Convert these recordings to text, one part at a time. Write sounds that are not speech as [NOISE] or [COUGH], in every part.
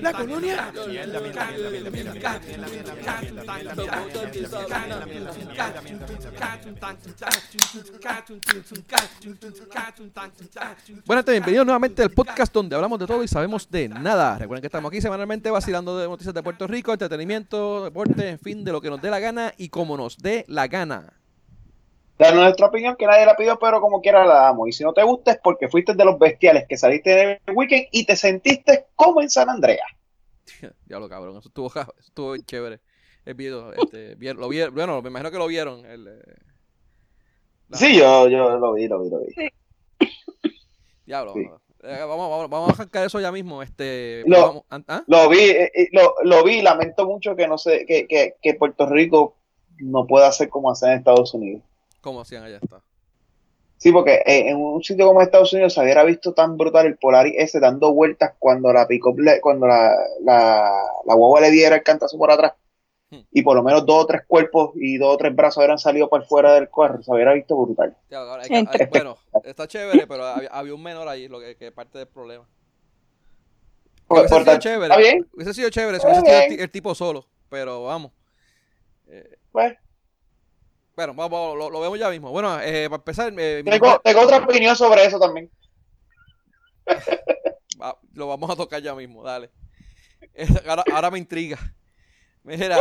La colonia. Buenas tardes, bienvenidos nuevamente al podcast donde hablamos de todo y sabemos de nada. Recuerden que estamos aquí semanalmente vacilando de noticias de Puerto Rico, entretenimiento, deporte, en fin, de lo que nos dé la gana y como nos dé la gana dar nuestra opinión que nadie la pidió, pero como quiera la damos. Y si no te gusta es porque fuiste de los bestiales que saliste en el weekend y te sentiste como en San Andrea. [LAUGHS] Diablo, cabrón, eso estuvo, [LAUGHS] eso estuvo chévere. El video, este, lo vieron, bueno, me imagino que lo vieron. El, eh, Sí, yo, yo lo vi, lo vi, lo vi. Diablo, eh, vamos, vamos, vamos, a arrancar eso ya mismo. Este, lo, ¿ah? lo vi, eh, lo, lo, vi, lamento mucho que no sé, que, que, que Puerto Rico no pueda hacer como hacer en Estados Unidos. ¿Cómo hacían allá está? Sí, porque eh, en un sitio como Estados Unidos se hubiera visto tan brutal el Polaris ese dando vueltas cuando la pick cuando la, la, la guagua le diera el cantazo por atrás hmm. y por lo menos dos o tres cuerpos y dos o tres brazos hubieran salido por fuera del carro, se hubiera visto brutal. bueno, está chévere, pero había, un menor ahí, lo que, es parte del problema. Hubiese sido chévere, ¿Está bien? hubiese sido chévere hubiese sido el, tipo solo, pero vamos. Eh, pues bueno, vamos, lo, vemos ya mismo. Bueno, eh, para empezar. Eh, tengo, otra opinión sobre eso también. [LAUGHS] lo vamos a tocar ya mismo, dale. Ahora, me intriga. Mira,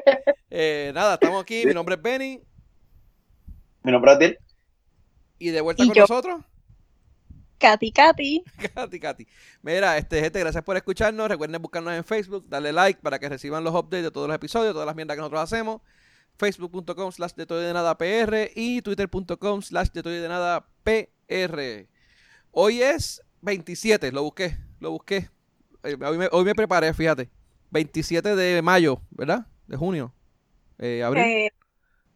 [LAUGHS] eh, nada, estamos aquí. Mi nombre es Benny. Mi nombre es Adil. Y de vuelta con nosotros. Katy Katy. [LAUGHS] Katy Katy. Mira, este, gente, gracias por escucharnos. Recuerden buscarnos en Facebook, darle like para que reciban los updates de todos los episodios, todas las mierdas que nosotros hacemos facebook.com slash de todo de nada PR y twitter.com slash de todo de nada PR. Hoy es 27, lo busqué, lo busqué. Eh, hoy me, preparé, fíjate. 27 de mayo, ¿verdad? De junio. Eh, abril. Eh,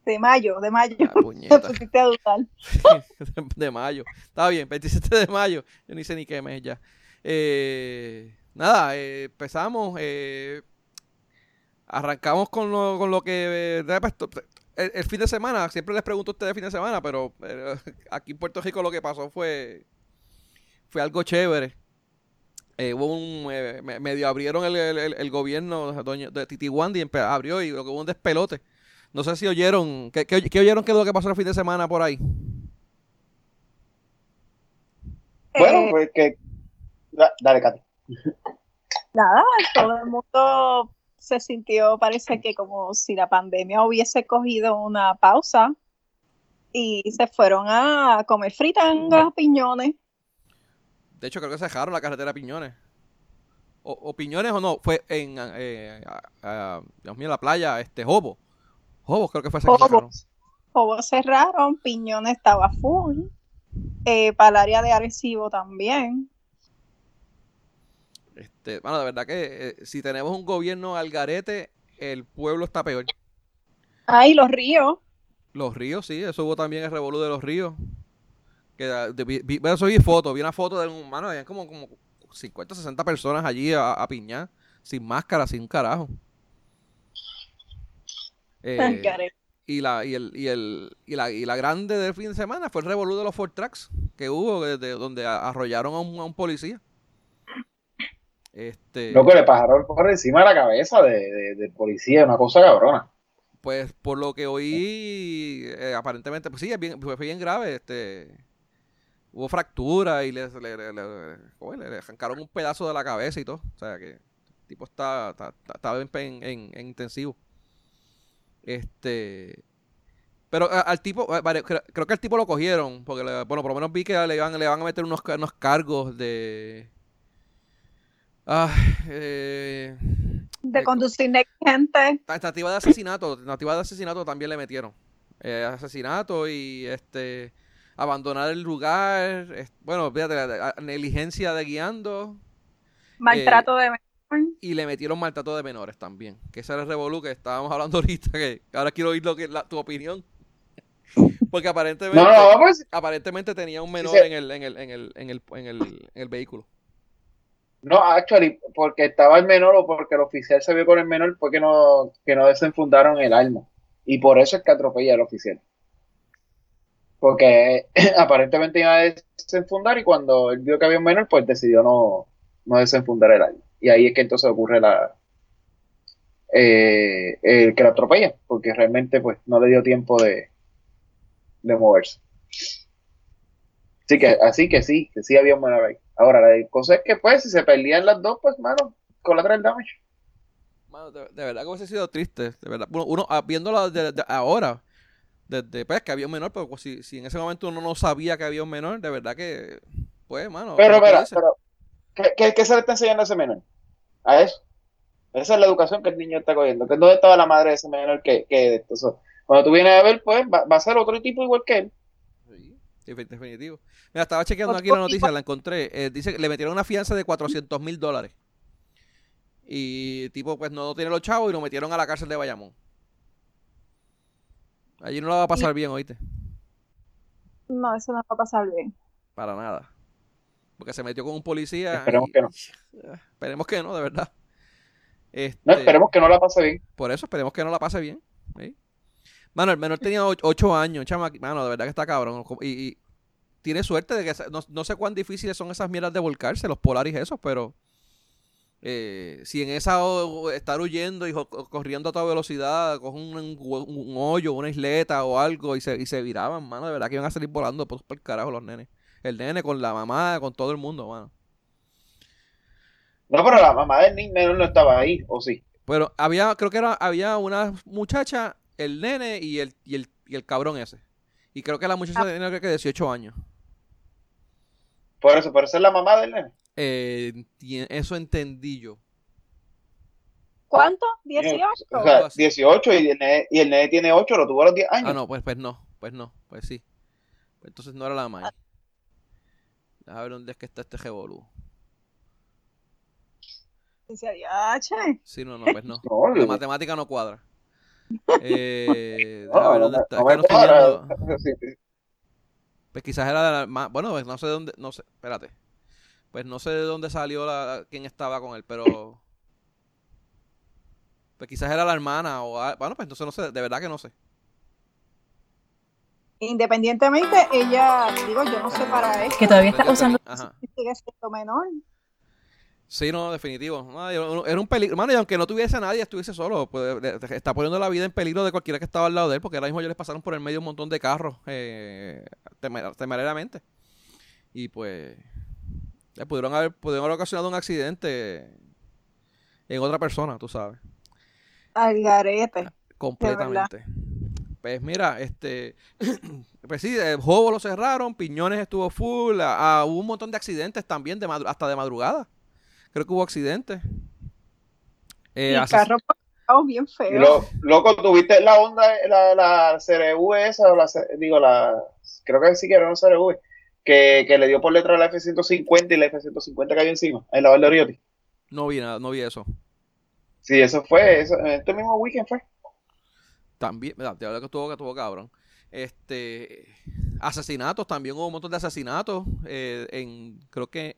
de mayo, de mayo. Ah, [LAUGHS] [LAUGHS] de, mayo. Está bien, 27 de mayo. Yo ni sé ni qué mes ya. Eh, nada, empezamos. Eh, Arrancamos con lo, con lo que... Eh, pues, el, fin de semana, siempre les pregunto a ustedes el fin de semana, pero eh, aquí en Puerto Rico lo que pasó fue, fue algo chévere. Eh, hubo un, medio abrieron el, el, gobierno de Titi Wandy, abrió y lo que hubo un despelote. No sé si oyeron, ¿qué, qué, oyeron qué es lo que pasó el fin de semana por ahí? Bueno, pues que... Dale, Katy. Nada, todo el mundo se sintió, parece que como si la pandemia hubiese cogido una pausa y se fueron a comer fritangas, piñones. De hecho, creo que se dejaron la carretera Piñones. O, Piñones o no, fue en, eh, Dios mío, la playa, este, Jobo. Jobo creo que fue ese Jobo. Jobo cerraron, Piñones estaba full. Eh, para el área de Arecibo también. Este, bueno, de verdad que eh, si tenemos un gobierno al garete, el pueblo está peor. Ay, los ríos. Los ríos, sí, eso hubo también el revolú de los ríos. Que vi, eso vi fotos, vi una foto de un humano, había como, como 50, 60 personas allí a, a piñar, sin máscara, sin un carajo. [LAUGHS] Eh, y la y el, y el y la, y la grande del fin de semana fue el revolú de los Ford Tracks que hubo de, donde arrollaron a un policía. Este, Loco, le pasaron por encima de la cabeza de, de, policía, una cosa cabrona. Pues por lo que oí, eh, aparentemente, pues sí, bien, fue bien grave. este Hubo fractura y le, le, le, le, arrancaron un pedazo de la cabeza y todo. O sea que el tipo está, está, en, en, intensivo. Este. Pero al tipo, creo, que al tipo lo cogieron, porque, bueno, por lo menos vi que le van, le van a meter unos, unos cargos de Ah, eh, de conducir negligente. Tentativa de asesinato, tentativa de asesinato también le metieron. Eh, asesinato y este abandonar el lugar, bueno, fíjate, negligencia de guiando. Maltrato de menores. Y le metieron maltrato de menores también. Que ese era el revolú que estábamos hablando [LAUGHS] ahorita, que ahora quiero oír lo que tu opinión. Porque aparentemente, pues, aparentemente tenía un menor en, el, en, el, en, el, en, el, en el vehículo. No, actually, porque estaba el menor o porque el oficial se vio con el menor fue que no, que no desenfundaron el arma. Y por eso es que atropella al oficial. Porque [LAUGHS] aparentemente iba a desenfundar y cuando él vio que había un menor, pues decidió no, no desenfundar el año. Y ahí es que entonces ocurre la eh, el que la atropella, porque realmente pues no le dio tiempo de, de moverse. Así que, así que sí, que sí había un menor ahí. Ahora, la cosa es que pues si se perdían las dos, pues mano, el damage. Mano, de, verdad que hubiese sido triste, de verdad. Uno, uno ah, viéndolo de, ahora, desde pues que había un menor, pero pues, si, si en ese momento uno no sabía que había un menor, de verdad que, pues, mano. Pero, pero, pero, ¿qué, ¿qué, se le está enseñando a ese menor? A eso. Esa es la educación que el niño está cogiendo. Que ¿Dónde estaba la madre de ese menor que, que cuando tú vienes a ver, pues, va, va, a ser otro tipo igual que él. Sí, definitivo. Mira, estaba chequeando aquí la noticia, la encontré. Eh, dice que le metieron una fianza de 400 mil dólares. Y tipo, pues no tiene los chavos y lo metieron a la cárcel de Bayamón. Allí no lo va a pasar bien, oíste. No, eso no va a pasar bien. Para nada. Porque se metió con un policía. Esperemos que no. Esperemos que no, de verdad. Este, no, esperemos que no la pase bien. Por eso, esperemos que no la pase bien. Mano, el menor tenía 8 años, chama, mano, de verdad que está cabrón. Y, tiene suerte de que no, sé cuán difíciles son esas mierdas de volcarse, los polaris esos, pero eh, si en esa estar huyendo y corriendo a toda velocidad, cogen un, hoyo, una isleta o algo y se, y se viraban, mano, de verdad que iban a salir volando por, por el carajo los nenes. El nene con la mamá, con todo el mundo, mano. No, pero la mamá del niño no estaba ahí, ¿o sí? Pero había, creo que era, había una muchacha, el nene y el, y el, y el cabrón ese. Y creo que la muchacha ah. tenía creo que 18 años. Por eso, por eso es la mamá del nene. Eh, eso entendí yo. ¿Cuánto? ¿18? O sea, 18 y el, nene, y el nene tiene 8, lo tuvo a los 10 años. Ah, no, pues, pues no, pues no, pues sí. Pues entonces no era la mamá. A ver dónde es que está este revolú. Sí, no, no, pues no. [LAUGHS] la matemática no cuadra. Eh, [LAUGHS] dónde está. [LAUGHS] Pues quizás era de la, bueno, pues no sé de dónde, no sé, espérate. Pues no sé de dónde salió la, quién estaba con él, pero pues quizás era la hermana o bueno, pues entonces no sé, de verdad que no sé. Independientemente, ella, digo, yo no sé para eso. Que todavía está usando. Sigue siendo menor. Sí, no, definitivo. era un peligro. Mano, y aunque no tuviese nadie, estuviese solo, pues, está poniendo la vida en peligro de cualquiera que estaba al lado de él, porque ahora mismo ellos les pasaron por el medio un montón de carros eh, temerariamente. Y pues, le pudieron haber, pudieron haber ocasionado un accidente en otra persona, tú sabes. Al garete. Completamente. Pues mira, este, [CLEARS THROAT] pues sí, el juego lo cerraron, Piñones estuvo full, hubo un montón de accidentes también, de hasta de madrugada creo que hubo accidentes. Eh, y carro bien feo. loco, tuviste la onda, la, la CRV esa, o la, digo, la, creo que sí que era una CRV, que, que le dio por letra la F-150 y la F-150 cayó encima, en la Val de No vi nada, no vi eso. Sí, eso fue, eso, este mismo weekend fue. También, te hablo que estuvo, que estuvo cabrón. Este, asesinatos, también hubo un montón de asesinatos, eh, en, creo que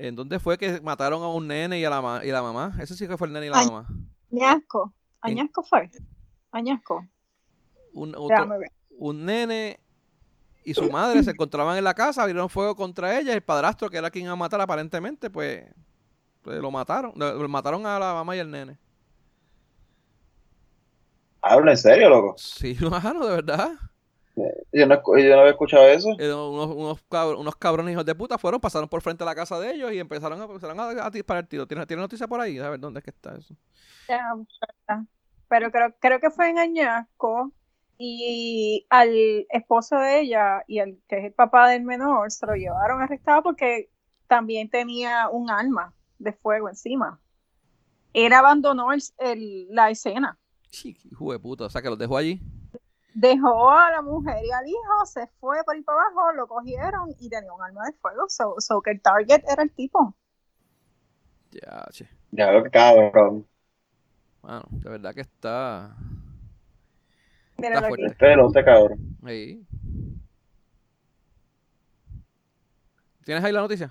¿En dónde fue que mataron a un nene y a la, y la mamá? Ese sí que fue el nene y la mamá. Añasco. Añasco fue. Añasco. Un, un nene y su madre se encontraban en la casa, abrieron fuego contra ella. El padrastro, que era quien iba a matar aparentemente, pues, pues lo mataron. Lo, mataron a la mamá y al nene. ¿Hablo en serio, loco? Sí, [LAUGHS] hermano, de verdad. Yo no, yo no había escuchado eso. Eh, unos, unos, unos, cabrones hijos de puta fueron, pasaron por frente a la casa de ellos y empezaron a, empezaron a, disparar tiro. ¿Tienes, ¿Tienes noticia por ahí? A ver dónde es que está eso. Pero creo, creo que fue en Añasco y al esposo de ella y el que es el papá del menor se lo llevaron arrestado porque también tenía un arma de fuego encima. Él abandonó el, la escena. Sí, hijo de puta, o sea que los dejó allí dejó a la mujer y al hijo, se fue por ahí para abajo, lo cogieron y tenía un arma de fuego. So, so que el target era el tipo. Ya, che. Ya lo cabrón. Bueno, de verdad que está. Está fuerte. Pelote, cabrón. Ahí. ¿Tienes ahí la noticia?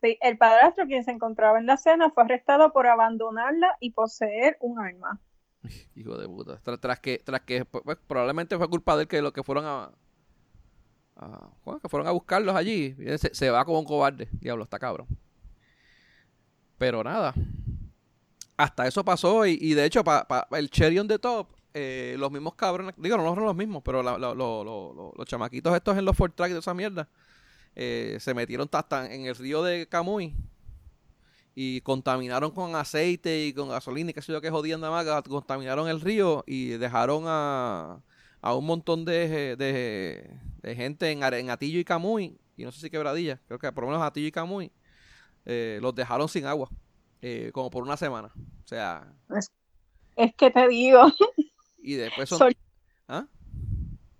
Sí, el padrastro, quien se encontraba en la cena, fue arrestado por abandonarla y poseer un arma. [LAUGHS] Hijo de puta. Tras, que, tras que pues, pues, probablemente fue culpa de él que lo que fueron a, que fueron a buscarlos allí. Se, va como un cobarde. Diablo, está cabrón. Pero nada. Hasta eso pasó y, de hecho, para el cherry on the top, eh, los mismos cabrones, digo, no son los mismos, pero los chamaquitos estos en los Ford Track de esa mierda, eh, se metieron hasta en el río de Camuy y contaminaron con aceite y con gasolina y qué sé yo que jodían nada más, contaminaron el río y dejaron a, a un montón de, de, gente en, en, Atillo y Camuy, y no sé si quebradilla, creo que por lo menos Atillo y Camuy, eh, los dejaron sin agua, eh, como por una semana. O sea... Es, que te digo. Y después son... ¿Ah?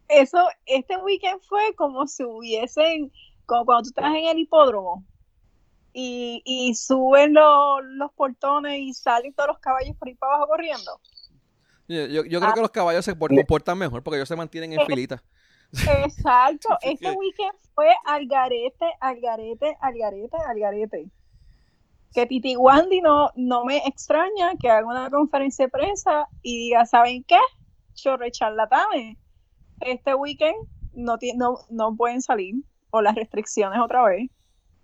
Eso, este weekend fue como si hubiesen, como cuando tú estás en el hipódromo, y, y suben los portones y salen todos los caballos por ahí para abajo corriendo. Yo, yo, creo ah. que los caballos se comportan mejor porque ellos se mantienen en eh, filita. Exacto, [LAUGHS] este weekend fue al garete, al garete, al garete, al garete. Que Titi Wandy no, no me extraña que haga una conferencia de prensa y diga, ¿saben qué? Chorre charlatanes. Este weekend no, no, no pueden salir o las restricciones otra vez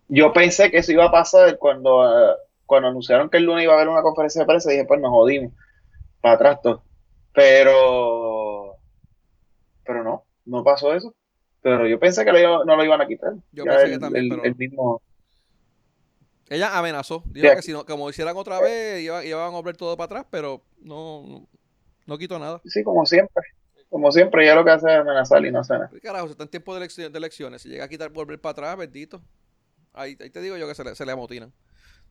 yo pensé que eso iba a pasar cuando, eh, cuando anunciaron que el lunes iba a haber una conferencia de prensa. Dije, pues nos jodimos. Para atrás todo. Pero. Pero no, no pasó eso. Pero yo pensé que no lo iban a quitar. Yo pensé que también. pero... el mismo. Ella amenazó. Dijo que si no, como hicieran otra vez, iban, iban a volver todo para atrás, pero no, no, quitó nada. Sí, como siempre. Como siempre, ella lo que hace es amenazar y no hace nada. Carajo, está en tiempo de elecciones. Si llega a quitar, volver para atrás, bendito. Ahí, te digo yo que se le, se le amotinan.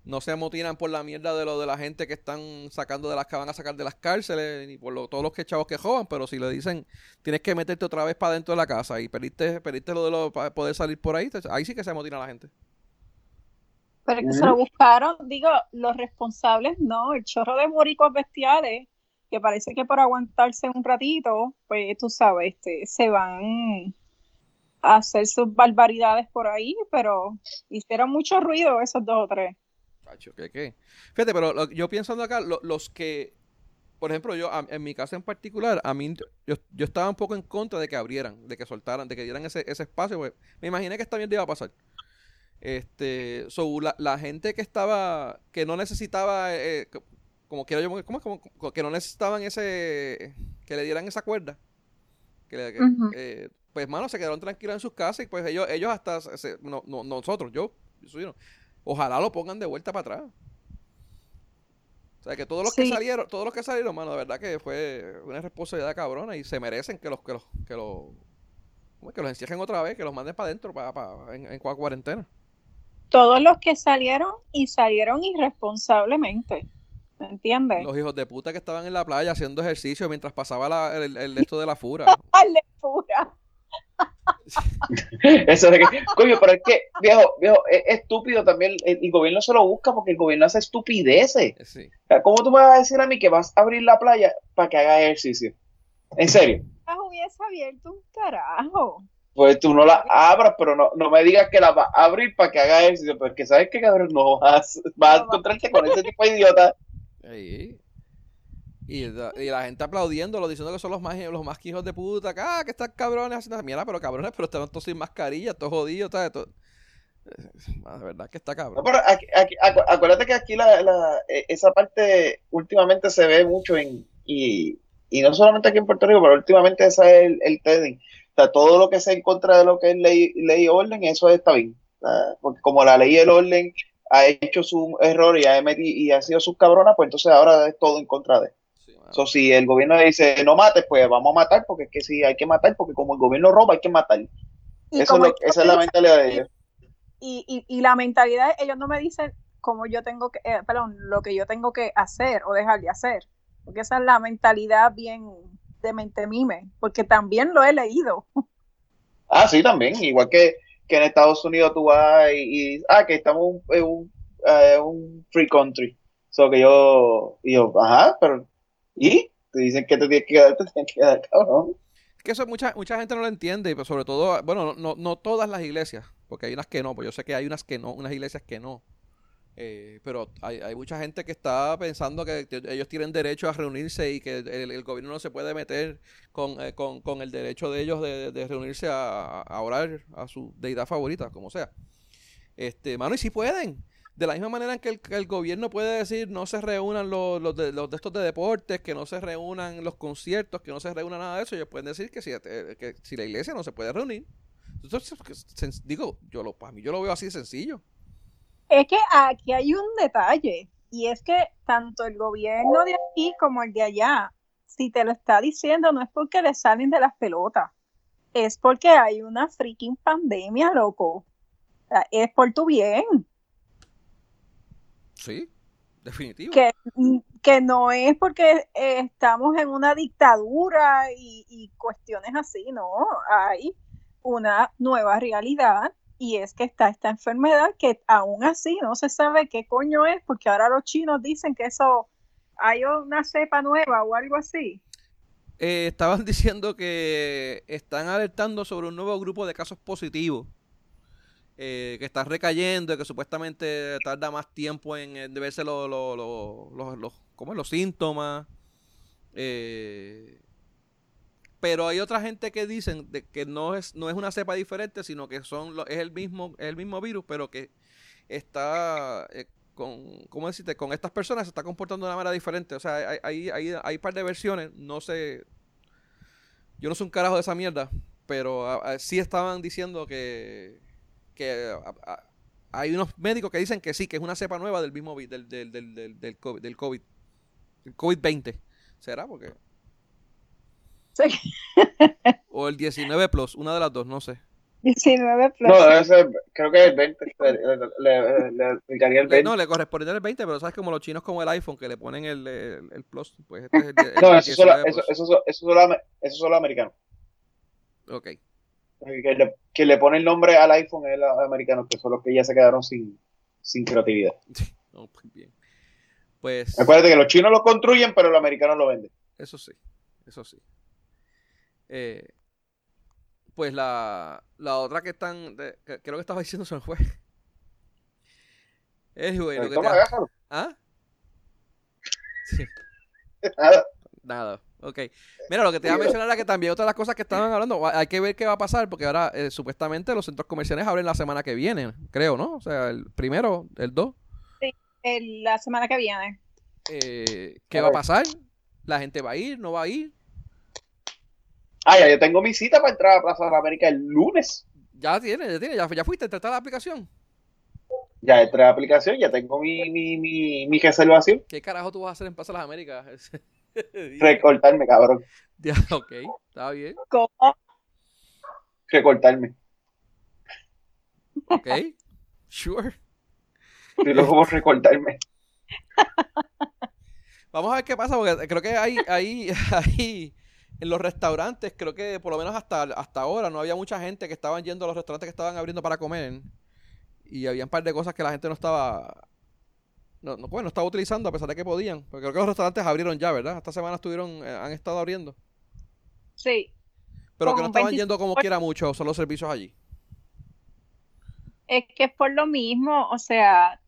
No se amotinan por la mierda de lo de la gente que están sacando de las que van a sacar de las cárceles, ni por todos los que chavos que jodan, pero si le dicen tienes que meterte otra vez para dentro de la casa y perdiste, perdiste lo de lo, para poder salir por ahí, ahí sí que se amotina la gente. Pero que se lo buscaron, digo, los responsables no, el chorro de moricos bestiales, que parece que por aguantarse un ratito, pues tú sabes, este, se van hacer sus barbaridades por ahí, pero hicieron mucho ruido esos dos o tres. ¿qué, qué? Fíjate, pero yo pensando acá, los que, por ejemplo, yo en mi casa en particular, a mí, yo, yo, estaba un poco en contra de que abrieran, de que soltaran, de que dieran ese, ese espacio, pues, me imaginé que esta mierda iba a pasar. Este, so, la, gente que estaba, que no necesitaba, eh, como quiera yo, ¿cómo, como, que no necesitaban ese, que le dieran esa cuerda, que, pues, mano, se quedaron tranquilos en sus casas y pues ellos, ellos hasta, no, nosotros, yo, yo ojalá lo pongan de vuelta para atrás. O sea, que todos los que salieron, todos los que salieron, mano, de verdad que fue una responsabilidad cabrona y se merecen que los, que los, que los, que los encierren otra vez, que los manden para adentro, para, para, en, en cuarentena. Todos los que salieron y salieron irresponsablemente. ¿Me entiendes? Los hijos de puta que estaban en la playa haciendo ejercicio mientras pasaba el, el, [LAUGHS] esto de la fura. [LAUGHS] de fura. [LAUGHS] Eso de que, coño, pero es que, viejo, viejo, es estúpido también. El, gobierno se lo busca porque el gobierno hace estupideces. Sí. ¿Cómo tú me vas a decir a mí que vas a abrir la playa para que haga ejercicio? En serio. hubiese abierto un carajo. Pues tú no la abras, pero no, no me digas que la vas a abrir para que haga ejercicio, porque sabes que cabrón no vas, vas a encontrarte con ese tipo de idiota. Y, la gente aplaudiéndolo, diciendo que son los más, los más hijos de puta, ah, que están cabrones haciendo. Mira, pero cabrones, pero están todos sin mascarilla, todos jodidos, ¿sabes? Todo. De verdad que está cabrón. acuérdate que aquí la, la, e, esa parte últimamente se ve mucho en. Y, y no solamente aquí en Puerto Rico, pero últimamente ese es el, el. O todo lo que sea en contra de lo que es ley, ley y orden, eso está bien. porque como la ley y el orden ha hecho su error y ha, y ha sido sus cabronas, pues entonces ahora es todo en contra de. So, si el gobierno dice no mates, pues vamos a matar, porque es que sí, hay que matar, porque como el gobierno roba, hay que matar. Eso es esa es la mentalidad de ellos. Y, y, la mentalidad, ellos no me dicen cómo yo tengo que, eh, perdón, lo que yo tengo que hacer o dejar de hacer, porque esa es la mentalidad bien de mente mime, porque también lo he leído. Ah, sí, también, igual que, que en Estados Unidos tú vas y, ah, que estamos en un, eh, un, free country. So que yo, y yo, ajá, pero y te dicen que te tienes que quedar, te tienes que quedar, cabrón. Es que eso mucha, mucha gente no lo entiende, pero sobre todo, bueno, no, no todas las iglesias, porque hay unas que no, pues yo sé que hay unas que no, unas iglesias que no. Eh, pero hay, hay, mucha gente que está pensando que ellos tienen derecho a reunirse y que el, gobierno no se puede meter con, eh, con, con el derecho de ellos de, reunirse a, a, orar a su deidad favorita, como sea. Este, mano, y si pueden. De la misma manera en que el, gobierno puede decir no se reúnan los, de, los de estos de deportes, que no se reúnan los conciertos, que no se reúna nada de eso, ellos pueden decir que si, eh, la iglesia no se puede reunir. Entonces, digo, yo lo, para mí yo lo veo así de sencillo. Es que aquí hay un detalle, y es que tanto el gobierno de aquí como el de allá, si te lo está diciendo, no es porque le salen de las pelotas, es porque hay una freaking pandemia, loco. es por tu bien. Sí, definitivo. Que, que no es porque estamos en una dictadura y, y cuestiones así, no. Hay una nueva realidad y es que está esta enfermedad que aún así no se sabe qué coño es, porque ahora los chinos dicen que eso hay una cepa nueva o algo así. Eh, estaban [LAUGHS] diciendo que están alertando sobre un nuevo grupo de casos positivos. Eh, que están recayendo y que supuestamente tarda más tiempo en, en verse los, los, los, los, los síntomas. Eh, pero hay otra gente que dicen de que no es, no es una cepa diferente, sino que son es el mismo, el mismo virus, pero que está eh, con, ¿cómo decirte? Con estas personas se está comportando de una manera diferente. O sea, hay, hay, hay, hay par de versiones, no sé. Yo no soy un carajo de esa mierda, pero sí estaban diciendo que, que hay unos médicos que dicen que sí, que es una cepa nueva del mismo del, del, del, del, del COVID, del COVID, el COVID-20. ¿Será? Porque [LAUGHS] o el 19 Plus, una de las dos, no sé. 19 Plus. No, debe ser, creo que el 20. Le, le, le, el 20. No, le correspondería el 20, pero sabes como los chinos como el iPhone que le ponen el, el, Plus. Pues este es el, [LAUGHS] no, eso, solo, eso, eso, eso, solo, eso solo americano. Ok. Que le, que le pone el nombre al iPhone es el americano, que son los que ya se quedaron sin, sin creatividad. no, pues bien. Pues. Acuérdate que los chinos lo construyen, pero los americanos lo venden. Eso sí, eso sí. Eh, pues la, la otra que están, creo que estaba diciendo me fue. Es bueno. Que ¿Ah? Sí. [LAUGHS] Nada. Nada. Ok. Mira, lo que te iba a mencionar era que también otra de las cosas que estaban hablando, hay que ver qué va a pasar, porque ahora eh, supuestamente los centros comerciales abren la semana que viene, creo, ¿no? O sea, el primero, el 2. Sí, la semana que viene. Eh, ¿Qué va a pasar? ¿La gente va a ir? ¿No va a ir? Ah, ya yo tengo mi cita para entrar a Plaza de América el lunes. Ya tiene, ya tiene, ya, ya fuiste, ¿te la aplicación? Ya entré a la aplicación, ya tengo mi, mi, mi, mi reservación. ¿Qué carajo tú vas a hacer en Plaza de las Américas? [LAUGHS] [LAUGHS] Recortarme, cabrón. Ya, ok, está bien. ¿Cómo? Recortarme. Ok, sure. Y luego recortarme. [LAUGHS] Vamos a ver qué pasa, porque creo que hay, hay, [LAUGHS] hay en los restaurantes, creo que por lo menos hasta, hasta ahora no había mucha gente que estaban yendo a los restaurantes que estaban abriendo para comer. Y había un par de cosas que la gente no estaba. No, no, pues, no estaba utilizando a pesar de que podían. Porque creo que los restaurantes abrieron ya, ¿verdad? Esta semana estuvieron, eh, han estado abriendo. Sí. Pero que no estaban yendo como quiera mucho, son los servicios allí. Es que es por lo mismo, o sea,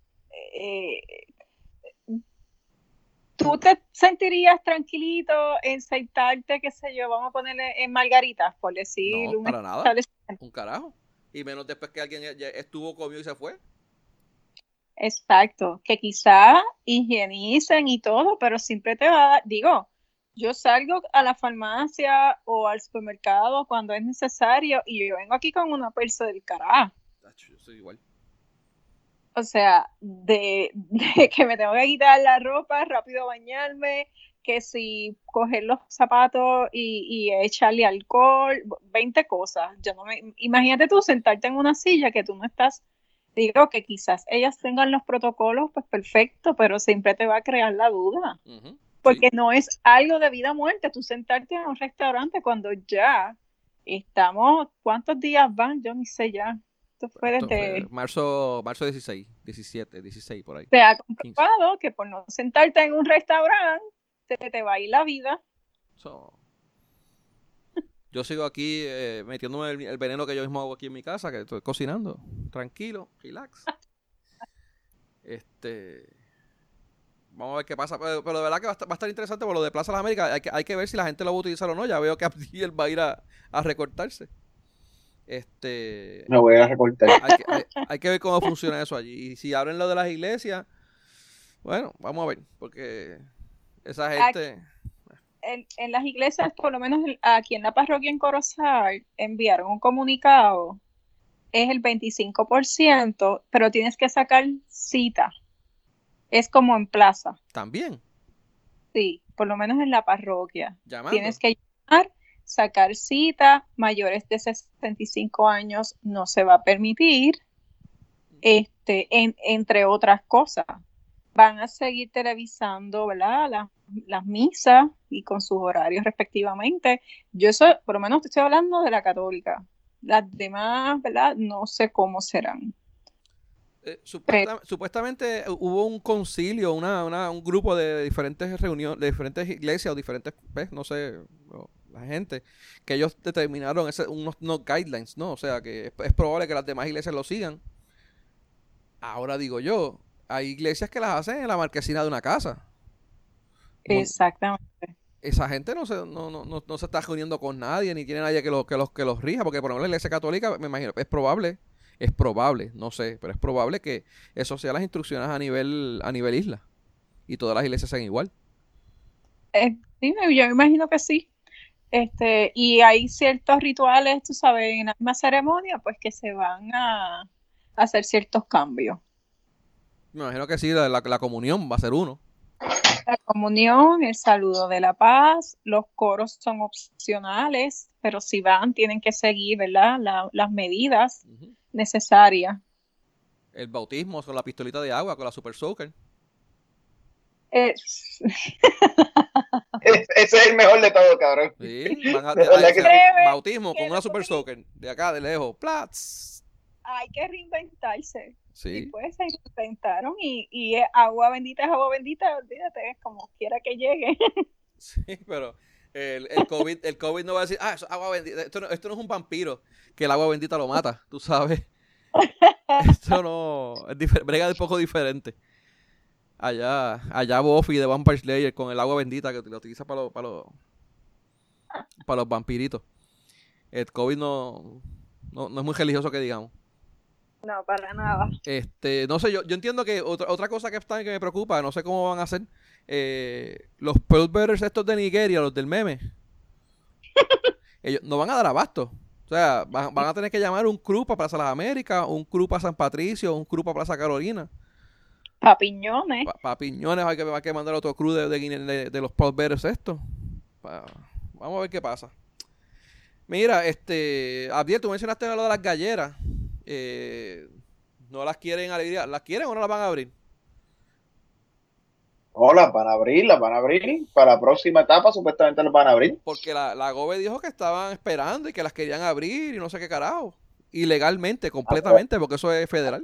eh, ¿Tú te sentirías tranquilito en sentarte, qué sé yo, vamos a ponerle en margaritas, por decir no, para nada. Un carajo. Y menos después que alguien estuvo, comió y se fue. Exacto, que quizá higienicen y todo, pero siempre te va a dar, digo, yo salgo a la farmacia o al supermercado cuando es necesario y yo vengo aquí con una persa del carajo. Yo soy igual. O sea, de, que me tengo que quitar la ropa, rápido bañarme, que si coger los zapatos y, y, echarle alcohol, 20 cosas. Yo no me, imagínate tú sentarte en una silla que tú no estás, digo que quizás ellas tengan los protocolos, pues perfecto, pero siempre te va a crear la duda. Porque no es algo de vida o muerte, tú sentarte en un restaurante cuando ya estamos, ¿cuántos días van? Yo ni sé ya. Esto fue desde... marzo, marzo 16, 17, 16 por ahí. Se ha comprobado que por no sentarte en un restaurante se te va a ir la vida. Yo sigo aquí eh, metiéndome el, veneno que yo mismo hago aquí en mi casa, que estoy cocinando. Tranquilo, relax. [LAUGHS] Este. Vamos a ver qué pasa. Pero, de verdad que va a, estar, interesante por lo de Plaza de las Américas. Hay que, hay que ver si la gente lo va a utilizar o no. Ya veo que [LAUGHS] Abdiel va a ir a, recortarse. Este. Me voy a recortar. Hay que, ver cómo funciona eso allí. Y si abren lo de las iglesias, bueno, vamos a ver. Porque esa gente. En, en, las iglesias, por lo menos aquí en la parroquia en Corozal, enviaron un comunicado. Es el 25%, pero tienes que sacar cita es como en plaza. También. Sí, por lo menos en la parroquia. Tienes que llamar, sacar cita, mayores de 65 años no se va a permitir, este, entre otras cosas. Van a seguir televisando, ¿verdad? las misas y con sus horarios respectivamente. Yo eso, por lo menos estoy hablando de la católica. Las demás, ¿verdad? No sé cómo serán. Eh, supuestamente hubo un concilio, una, un grupo de diferentes reuniones, de diferentes iglesias o diferentes, no sé, la gente, que ellos determinaron ese, unos, guidelines, ¿no? O sea, que es, probable que las demás iglesias lo sigan. Ahora digo yo, hay iglesias que las hacen en la marquesina de una casa. Exactamente. Esa gente no se, no, no, no, se está reuniendo con nadie, ni tiene nadie que, lo, que, los, que los rija, porque por ejemplo la iglesia católica, me imagino, es probable es probable, no sé, pero es probable que eso sea las instrucciones a nivel, a nivel isla y todas las iglesias sean igual. Eh, sí, yo me imagino que sí. Este, y hay ciertos rituales, tú sabes, en la misma ceremonia, pues que se van a, hacer ciertos cambios. Me imagino que sí, la, la, comunión va a ser uno. La comunión, el saludo de la paz, los coros son opcionales, pero si van tienen que seguir, ¿verdad? las medidas necesaria. El bautismo con la pistolita de agua, con la Super Soaker. [LAUGHS] Es... Ese es el mejor de todo, cabrón. Sí, [LAUGHS] van a, bautismo con una Super Soaker, de acá, de lejos. Plats. Hay que reinventarse. Sí. Y pues se reinventaron y, y agua bendita es agua bendita, olvídate, como quiera que llegue. [LAUGHS] Sí, pero el, el, COVID, el COVID no va a decir, ah, eso agua bendita. Esto no, esto no es un vampiro que el agua bendita lo mata, tú sabes. [LAUGHS] esto no. Es brega de poco diferente. Allá, allá Buffy de Vampire Slayer con el agua bendita que lo utiliza para los, para los, para los vampiritos. El COVID no, no, es muy religioso que digamos. No, para nada. Este, no sé, yo, yo entiendo que otra, otra cosa que, está, que me preocupa, no sé cómo van a hacer, eh, los Pearl estos de Nigeria, los del meme, [LAUGHS] ellos no van a dar abasto. O sea, van, a tener que llamar un crew para Plaza Las Américas, un crew para San Patricio, un crew para Plaza Carolina. Papiñones. papiñones, hay que, hay que mandar otro crew de, de, los Pearl Bearers estos. vamos a ver qué pasa. Mira, este, Abdiel, tú mencionaste lo de las galleras. Eh, no las quieren abrir, ¿las quieren o no las van a abrir? No, las van a abrir, las van a abrir. Para la próxima etapa supuestamente las van a abrir. Porque la, la GOBE dijo que estaban esperando y que las querían abrir y no sé qué carajo. Ilegalmente, completamente, porque eso es federal.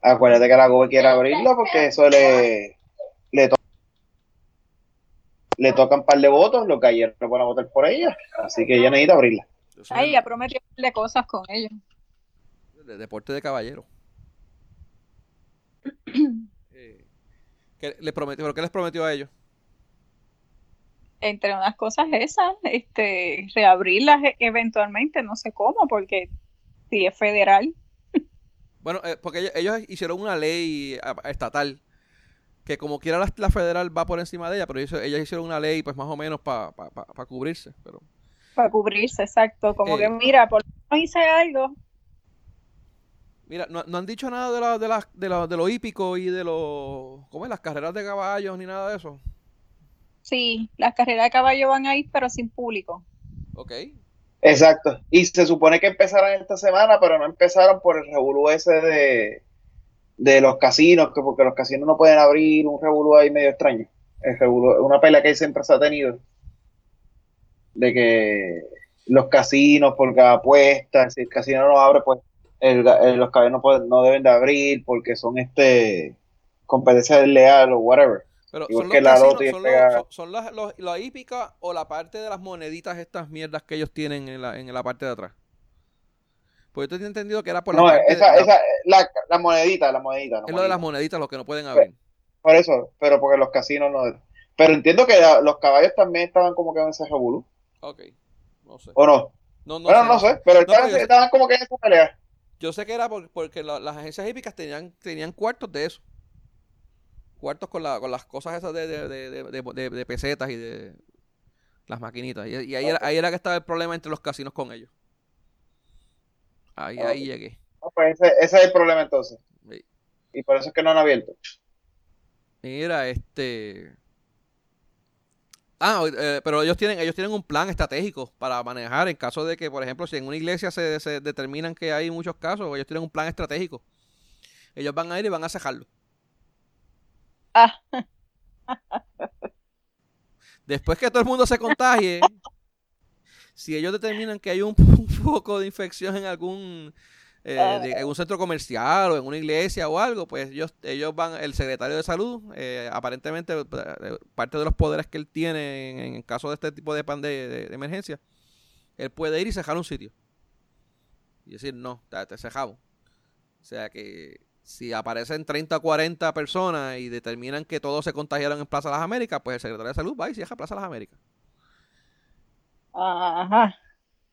Acuérdate que la GOBE quiere abrirla porque eso le, le, le tocan un par de votos, los que ayer no pueden votar por ella. Así que ella necesita abrirla. Ay, ya prometió de cosas con ellos. De deporte de caballero. [CLEARS THROAT] ¿Qué, le prometió, ¿Pero qué les prometió a ellos? Entre unas cosas esas, este, reabrirlas e, eventualmente, no sé cómo, porque si es federal. Bueno, eh, porque ellos, hicieron una ley estatal que como quiera la, federal va por encima de ella, pero ellos, hicieron una ley pues más o menos para cubrirse. pero Para cubrirse, exacto. Como que eh. mira, por lo hice algo, Mira, no, han dicho nada de, la, de, la, de, la, de lo hípico y de los. ¿Cómo es? Las carreras de caballos ni nada de eso. Sí, las carreras de caballos van a ir, pero sin público. Ok. Exacto. Y se supone que empezaran esta semana, pero no empezaron por el revolú ese de, de los casinos, que porque los casinos no pueden abrir un revolú ahí medio extraño. El una pelea que siempre se ha tenido. De que los casinos, porque apuestas, si el casino no abre, pues los caballos no, no deben de abrir porque son este competencia desleal o whatever. Pero son, los la son, son, las, la hípica o la parte de las moneditas, estas mierdas que ellos tienen en la, en la parte de atrás. Pues yo tenía entendido que era por No, la parte esa, de- esa, la, la monedita, la monedita. la es lo de las monedita. moneditas los que no pueden abrir. Por eso, pero porque los casinos no. Pero entiendo que los caballos también estaban como que en ese revolú, Ok, no sé. ¿o no? No, no bueno, sé, no sé, pero No, estaban, estaban como que en esa pelea. Yo sé que era por- porque la- las agencias hípicas tenían, tenían cuartos de eso. Cuartos con, la, con las cosas esas de, de, de, de- pesetas y de las maquinitas. Y, y ahí, era, ahí era que estaba el problema entre los casinos con ellos. Ahí, ahí llegué. No, pues ese, ese es el problema entonces. Sí. Y por eso es que no han abierto. Mira, este. Ah, eh, pero ellos tienen, ellos tienen un plan estratégico para manejar en caso de que, por ejemplo, si en una iglesia se, se determinan que hay muchos casos, ellos tienen un plan estratégico. Ellos van a ir y van a cejarlo. Ah, Después que todo el mundo se contagie, [LAUGHS] si ellos determinan que hay un, [LAUGHS] un foco de infección en algún, eh, de- en un centro comercial o en una iglesia o algo, pues ellos, ellos van, el secretario de salud, eh, aparentemente eh, parte de los poderes que él tiene en, en caso de este tipo de, pan de, emergencia, él puede ir y cejar un sitio. Y decir, no, te, te cejamos. O sea que si aparecen 30 o 40 personas y determinan que todos se contagiaron en Plaza Las Américas, pues el secretario de salud va y cierra Plaza Las Américas. ajá.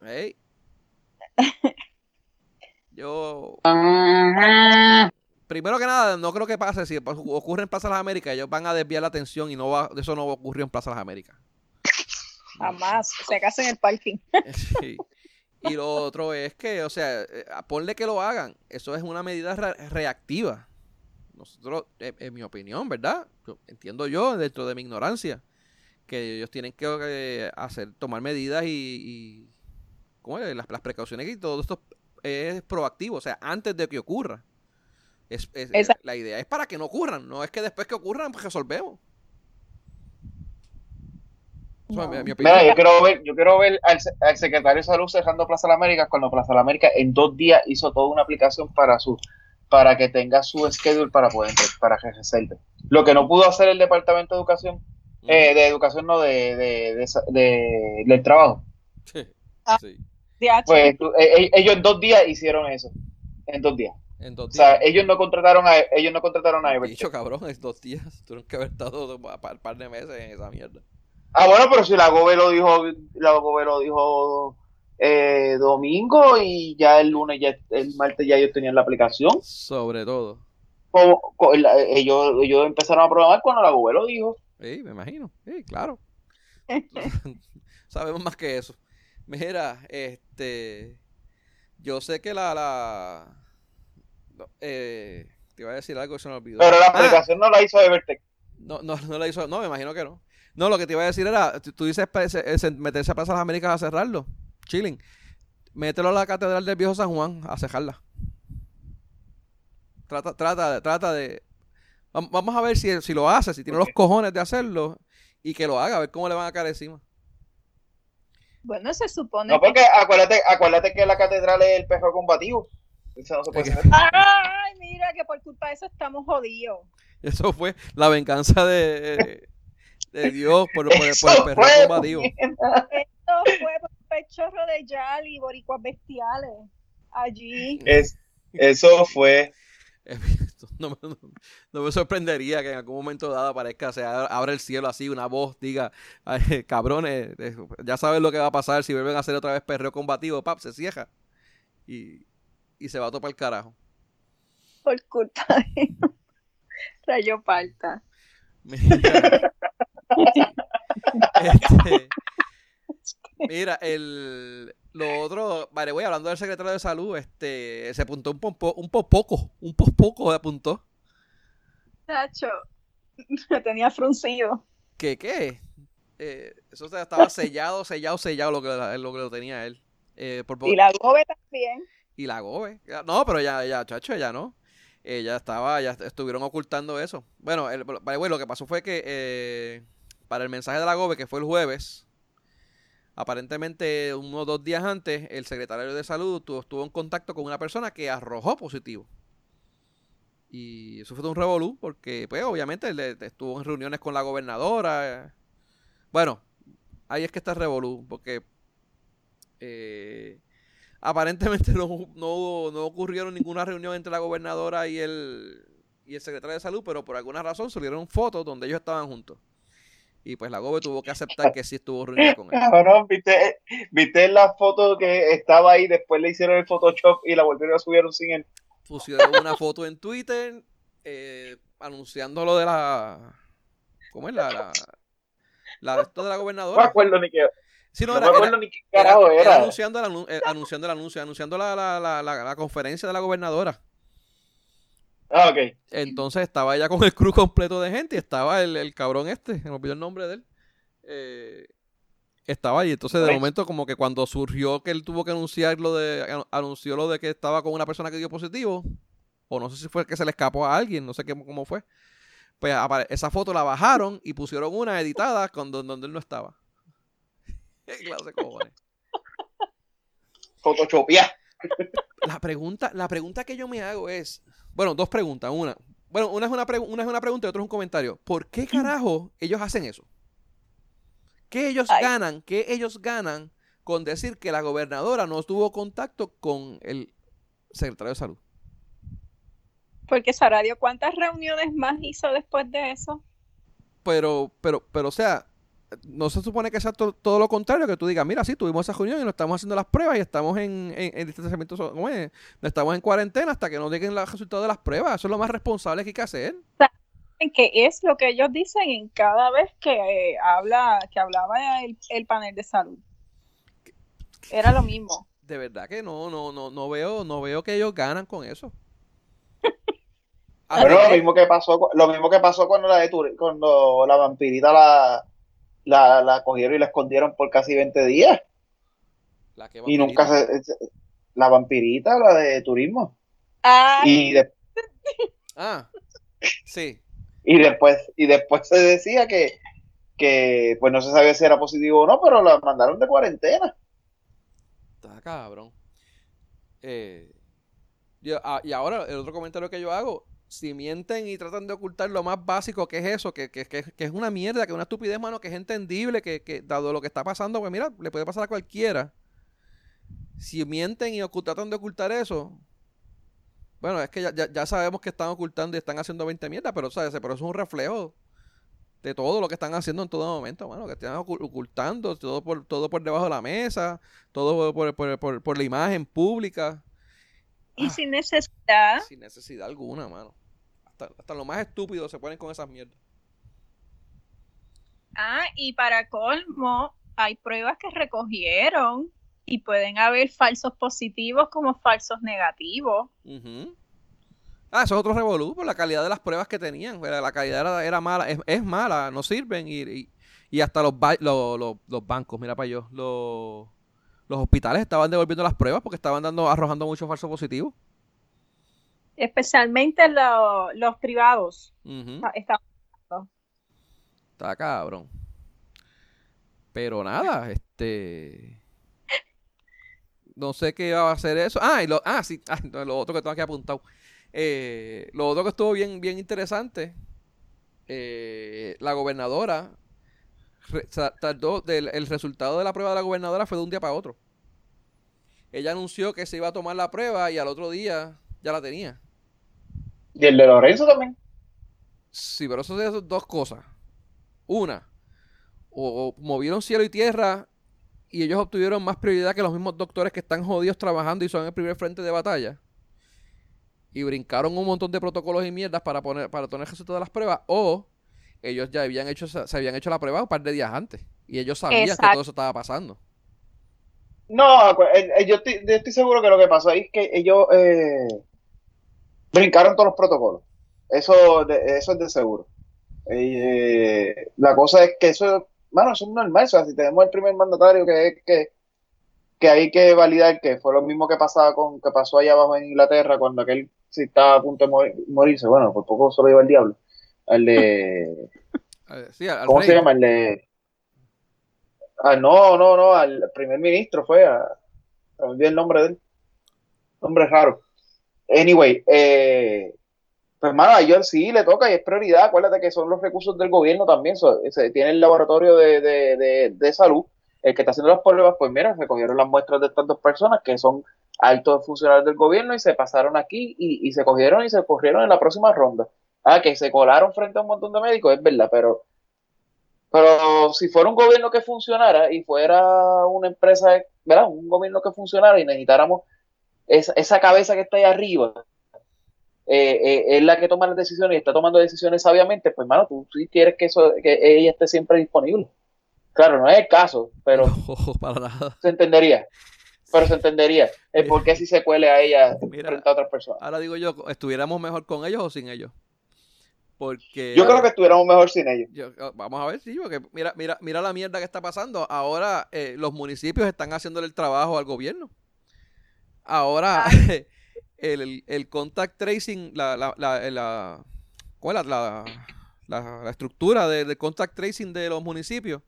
Ey. [LAUGHS] Yo, primero que nada, no creo que pase. Si ocurre en Plaza Las Américas, ellos van a desviar la atención y no va, eso no ocurrió en Plaza Las Américas. Jamás. Se casa en el parking. [LAUGHS] Sí. Y lo otro es que, o sea, eh, ponle que lo hagan. Eso es una medida re- reactiva. Nosotros, en, en mi opinión, ¿verdad? Yo- entiendo yo, dentro de mi ignorancia, que ellos tienen que eh, hacer, tomar medidas y, y ¿cómo es? Las, las precauciones y todo esto es proactivo, o sea, antes de que ocurra. Es, es- la idea es para que no ocurran, no es que después que ocurran, pues resolvemos. Eso es mi- mi opinión. Mira, yo quiero ver, yo quiero ver al, se- al secretario de salud cerrando Plaza de las Américas cuando Plaza de las Américas en dos días hizo toda una aplicación para su para que tenga su schedule para poder para que reserve. Lo que no pudo hacer el departamento de educación, eh, de educación no de, de, de, del trabajo. Sí, Ah. sí. Pues tú- eh, eh, ellos en dos días hicieron eso, en dos días. En dos O sea, días. ellos no contrataron a ellos no contrataron a Everton. Dicho cabrón, es dos días. [LAUGHS] Tuvieron que haber estado un par, par de meses en esa mierda. Ah, bueno, pero si la Gobe lo dijo, la Gobe lo dijo eh, domingo y ya el lunes, ya el martes ya ellos tenían la aplicación. Sobre todo. Como- co- la- ellos, ellos empezaron a programar cuando la Gobe lo dijo. Sí, me imagino. Sí, claro. [LAUGHS] [LAUGHS] Sabemos más que eso. Mira, este. Yo sé que la. la no, eh, te iba a decir algo y se me olvidó. Pero la Ah, aplicación no la hizo Evertech. no, no, no la hizo. No, me imagino que no. No, lo que te iba a decir era. Tú tú dices meterse a Plaza de las Américas a cerrarlo. Chilling. Mételo a la Catedral del Viejo San Juan a cerrarla. Trata, trata, trata de. vam- Vamos a ver si, si lo hace, si tiene los cojones de hacerlo y que lo haga, a ver cómo le van a caer encima. Bueno, se supone No, que... porque acuérdate, acuérdate que la catedral es el perro combativo. Eso no se puede Ok. hacer. Ay, mira que por culpa de eso estamos jodidos. Eso fue la venganza de, de Dios por, por, por Eso el perro fue, combativo. Esto fue por un pechorro de Yali, boricuas bestiales. Allí. Es, eso fue. [LAUGHS] No me, no- no me sorprendería que en algún momento dado aparezca, se abra el cielo así, una voz diga, "Ay, [LAUGHS] cabrones, eh, ya saben lo que va a pasar si vuelven a hacer otra vez perreo combativo, pap, se cierra. Y, y se va a topar el carajo. Por culpa de [LAUGHS] Rayo Palta. Mira, Este, mira, el lo otro, vale, voy hablando del secretario de salud, este, se apuntó un pompo, un poco, un poco apuntó. Nacho, [LAUGHS] me tenía fruncido. ¿Qué qué? Eh, eso estaba sellado, sellado, sellado lo que, lo que lo tenía él. Eh, por, po- Y la gobe también. y la gobe. No, pero ya, ya, chacho, ya no. Eh, ya estaba, ya estuvieron ocultando eso. Bueno, el, the way, lo que pasó fue que eh, para el mensaje de la gobe, que fue el jueves, aparentemente unos dos días antes, el secretario de salud tuvo, estuvo en contacto con una persona que arrojó positivo. Y eso fue un revolú, porque, pues, obviamente, él eh, estuvo en reuniones con la gobernadora. Bueno, ahí es que está el revolú, porque eh, aparentemente [LAUGHS] no, no, no ocurrieron ninguna reunión entre la gobernadora y el, y el secretario de salud, pero por alguna razón salieron fotos donde ellos estaban juntos. Y pues la gobe tuvo que aceptar que sí estuvo reunida con él. Cabrón, ¿viste, viste la foto que estaba ahí, después le hicieron el Photoshop y la volvieron a subir sin él. Pusieron una foto en Twitter eh, anunciando lo de la. ¿Cómo es la? la, la esto de la gobernadora. No me acuerdo ni qué. Sí, no, no era, me acuerdo era- ni qué carajo era- era. anunciando, el eh, anunciando el anuncio, anunciando la, la, la, la conferencia de la gobernadora. Ah, ok. Entonces estaba ella con el crew completo de gente y estaba el, el cabrón este, me olvidó el nombre de él. Eh, estaba ahí. Entonces, de momento, como que cuando surgió que él tuvo que anunciar lo de, anu- anunció lo de que estaba con una persona que dio positivo, o no sé si fue que se le escapó a alguien, no sé qué, cómo fue. Pues esa foto la bajaron y pusieron una editada con don- donde él no estaba. [LAUGHS] ¿Qué clase de cojones? Photoshopia. La pregunta, la pregunta que yo me hago es, bueno, dos preguntas, una, bueno, una es una, una es una pregunta y otra es un comentario. ¿Por qué carajo ellos hacen eso? ¿Qué ellos Ay. ganan? ¿Qué ellos ganan con decir que la gobernadora no tuvo contacto con el secretario de salud? Porque Saradio, ¿cuántas reuniones más hizo después de eso? Pero, pero, pero, o sea, no se supone que sea to- todo lo contrario, que tú digas, mira, sí, tuvimos esa reunión y nos estamos haciendo las pruebas y estamos en, en, en distanciamiento, ¿cómo es? Estamos en cuarentena hasta que nos lleguen los resultados de las pruebas. Eso es lo más responsable que hay que hacer. Que es lo que ellos dicen en cada vez que eh, habla, que hablaba el, el panel de salud. Era lo mismo. De verdad que no, no, no, no veo, no veo que ellos ganan con eso. [LAUGHS] Pero lo mismo que pasó, lo mismo que pasó cuando la de Tur- cuando la vampirita la, la, la cogieron y la escondieron por casi 20 días. la que Y nunca se, se- la vampirita, la de turismo. Ay, Y, de- Ah, sí. y después, y después se decía que, que pues no se sabía si era positivo o no, pero la mandaron de cuarentena. Está cabrón. Eh, yo- ah, y ahora el otro comentario que yo hago, si mienten y tratan de ocultar lo más básico que es eso, que, que, que, es una mierda, que es una estupidez, mano, que es entendible, que, dado lo que está pasando, pues mira, le puede pasar a cualquiera. Si mienten y tratan de ocultar eso, bueno, es que ya, ya, ya sabemos que están ocultando y están haciendo 20 mierdas, pero, ¿sabes? pero eso es un reflejo de todo lo que están haciendo en todo momento, bueno, que están ocu- ocultando, todo por, todo por debajo de la mesa, todo por, por, por, por la imagen pública, y sin necesidad. sin necesidad alguna, mano. Hasta, hasta lo más estúpido se ponen con esas mierdas. Ah, y para colmo, hay pruebas que recogieron y pueden haber falsos positivos como falsos negativos. Ah, eso es otro revolú por la calidad de las pruebas que tenían. La calidad era, era mala, es, es mala, no sirven. Y, y, y hasta los, ba- los, los- los bancos, mira para yo, los, los hospitales estaban devolviendo las pruebas porque estaban dando arrojando muchos falsos positivos. Especialmente lo- los privados. Ujú. Está- está- Está cabrón. Pero nada, este. No sé qué va a hacer eso. Ah, y lo, ah, sí, ah, lo otro que tengo aquí apuntado. Eh, lo otro que estuvo bien, bien interesante. eh, la gobernadora re- tardó del, el resultado de la prueba de la gobernadora fue de un día para otro. Ella anunció que se iba a tomar la prueba y al otro día ya la tenía. Y el de Lorenzo también. Sí, pero eso es dos cosas. Una, o, o movieron cielo y tierra y ellos obtuvieron más prioridad que los mismos doctores que están jodidos trabajando y son el primer frente de batalla. Y brincaron un montón de protocolos y mierdas para poner para tener resultados de las pruebas. O ellos ya habían hecho se habían hecho la prueba un par de días antes. Y ellos sabían que todo eso estaba pasando. No, eh, eh, yo estoy, yo estoy seguro que lo que pasó ahí es que ellos eh, brincaron todos los protocolos. Eso, de- eso es de seguro. Eh, la cosa es que eso, mano, eso es normal. O sea, si tenemos el primer mandatario que es que, que hay que validar que fue lo mismo que pasaba con que pasó allá abajo en Inglaterra cuando aquel sí estaba a punto de morir- morirse. Bueno, por poco se lo lleva el diablo. El [LAUGHS] de sí, al- al ¿Cómo rey. se llama? El de. Ah, no, no, no, al primer ministro fue a. el nombre de él. Nombre raro. Anyway, eh, pues mano, a ellos sí le toca y es prioridad. Acuérdate que son los recursos del gobierno también. so- se tiene el laboratorio de, de, de, de salud. el que está haciendo las pruebas, pues mira, se cogieron las muestras de estas dos personas que son altos funcionarios del gobierno y se pasaron aquí y, se cogieron y se corrieron en la próxima ronda. Ah, que se colaron frente a un montón de médicos, es verdad, pero, pero si fuera un gobierno que funcionara y fuera una empresa, ¿verdad? Un gobierno que funcionara y necesitáramos esa, esa cabeza que está ahí arriba, eh, eh, es la que toma las decisiones y está tomando decisiones sabiamente, pues, mano, tú sí quieres que, eso, que ella esté siempre disponible. Claro, no es el caso, pero [LAUGHS] para nada. se entendería. Pero se entendería el por qué si se cuele a ella frente a otras personas. Ahora digo yo, ¿estuviéramos mejor con ellos o sin ellos? Porque yo creo que estuviéramos mejor sin ellos. Ah, vamos a ver, sí, porque mira, mira, mira la mierda que está pasando. Ahora eh, los municipios están haciéndole el trabajo al gobierno. Ahora [LAUGHS] el, el contact tracing, la, la, la, la ¿cuál es la, la, estructura de, de, contact tracing de los municipios,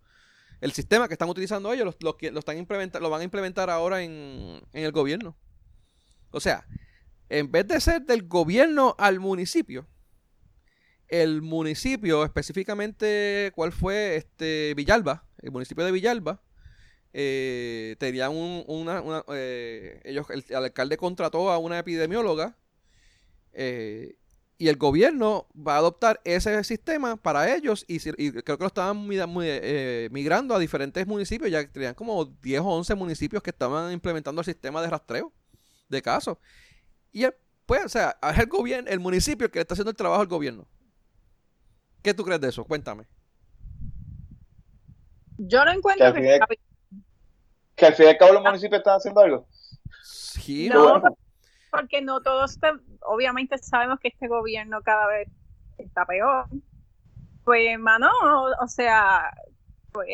el sistema que están utilizando ellos, lo, lo, están lo van a implementar ahora en, en el gobierno. O sea, en vez de ser del gobierno al municipio, el municipio, específicamente, ¿cuál fue? Este, Villalba, el municipio de Villalba, eh, tenían un, una, una eh, ellos, el, alcalde contrató a una epidemióloga eh, y el gobierno va a adoptar ese sistema para ellos y, creo que lo estaban eh, migrando a diferentes municipios, ya tenían como 10 o 11 municipios que estaban implementando el sistema de rastreo de casos. Y pues, o sea, es el gobierno, el municipio que le está haciendo el trabajo al gobierno. ¿Qué tú crees de eso? Cuéntame. Yo no encuentro que, que al fin y al cabo los municipios están haciendo algo. Sí, no, porque no todos, obviamente sabemos que este gobierno cada vez está peor. Pues, hermano, o sea, pues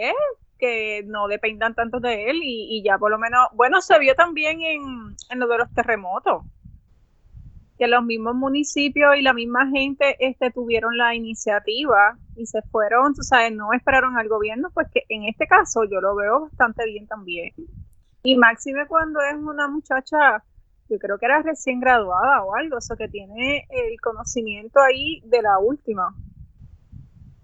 que no dependan tanto de él y, ya por lo menos, bueno, se vio también en, en lo de los terremotos que los mismos municipios y la misma gente este, tuvieron la iniciativa y se fueron, tú sabes, no esperaron al gobierno, pues que en este caso yo lo veo bastante bien también. Y máxime cuando es una muchacha, yo creo que era recién graduada o algo, o sea, que tiene el conocimiento ahí de la última.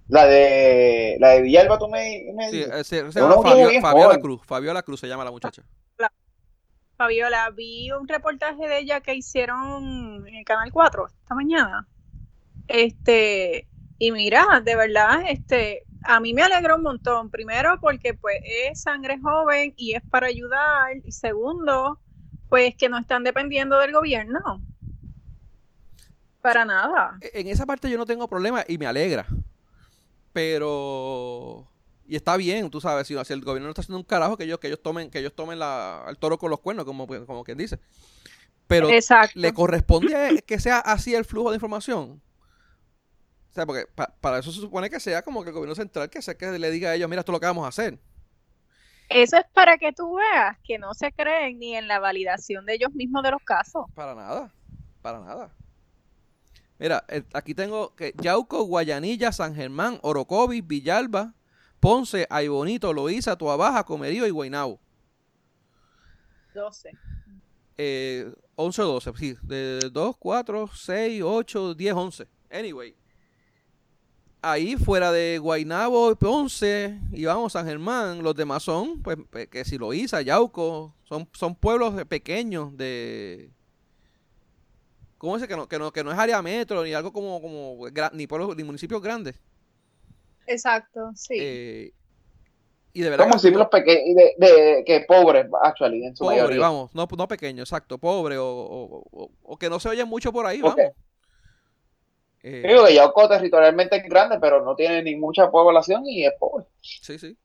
La de la de Villalba, tú me, Sí, se, llama Fabiola Cruz, Fabiola Cruz se llama la muchacha. Fabiola, vi un reportaje de ella que hicieron en el Canal 4 esta mañana. Este, y mira, de verdad, este, a mí me alegra un montón. Primero, porque pues es sangre joven y es para ayudar. Y segundo, pues que no están dependiendo del gobierno. Para nada. En esa parte yo no tengo problema y me alegra. Pero y está bien, tú sabes, si, el gobierno no está haciendo un carajo, que ellos, que ellos tomen, que ellos tomen la, el toro con los cuernos, como, como quien dice. Pero le corresponde que sea así el flujo de información. O sea, porque para eso se supone que sea como que el gobierno central que, sea, que le diga a ellos, mira, esto es lo que vamos a hacer. Eso es para que tú veas que no se creen ni en la validación de ellos mismos de los casos. Para nada, para nada. Mira, eh, aquí tengo que Yauco, Guayanilla, San Germán, Orocovis, Villalba, Ponce, Aybonito, Loíza, Tuabaja, Comerío y Guaynabo. 12. Eh, 11 o 12, sí. De 2, 4, 6, 8, 10, 11. Anyway. Ahí fuera de Guaynabo, Ponce y vamos San Germán, los demás son, pues, que si Loíza, Yauco, son, son pueblos pequeños de... ¿Cómo es que no, que no, que no es área metro, ni algo como, como ni pueblos, ni municipios grandes? Exacto, sí. Eh, y de verdad. Como símbolos pequeños, de, de, que pobres, actually, en su pobre, vamos, no, no pequeño, exacto, pobre, o, o, o, que no se oyen mucho por ahí, vamos. Eh, Digo que Yauco territorialmente es grande, pero no tiene ni mucha población y es pobre. Sí, sí.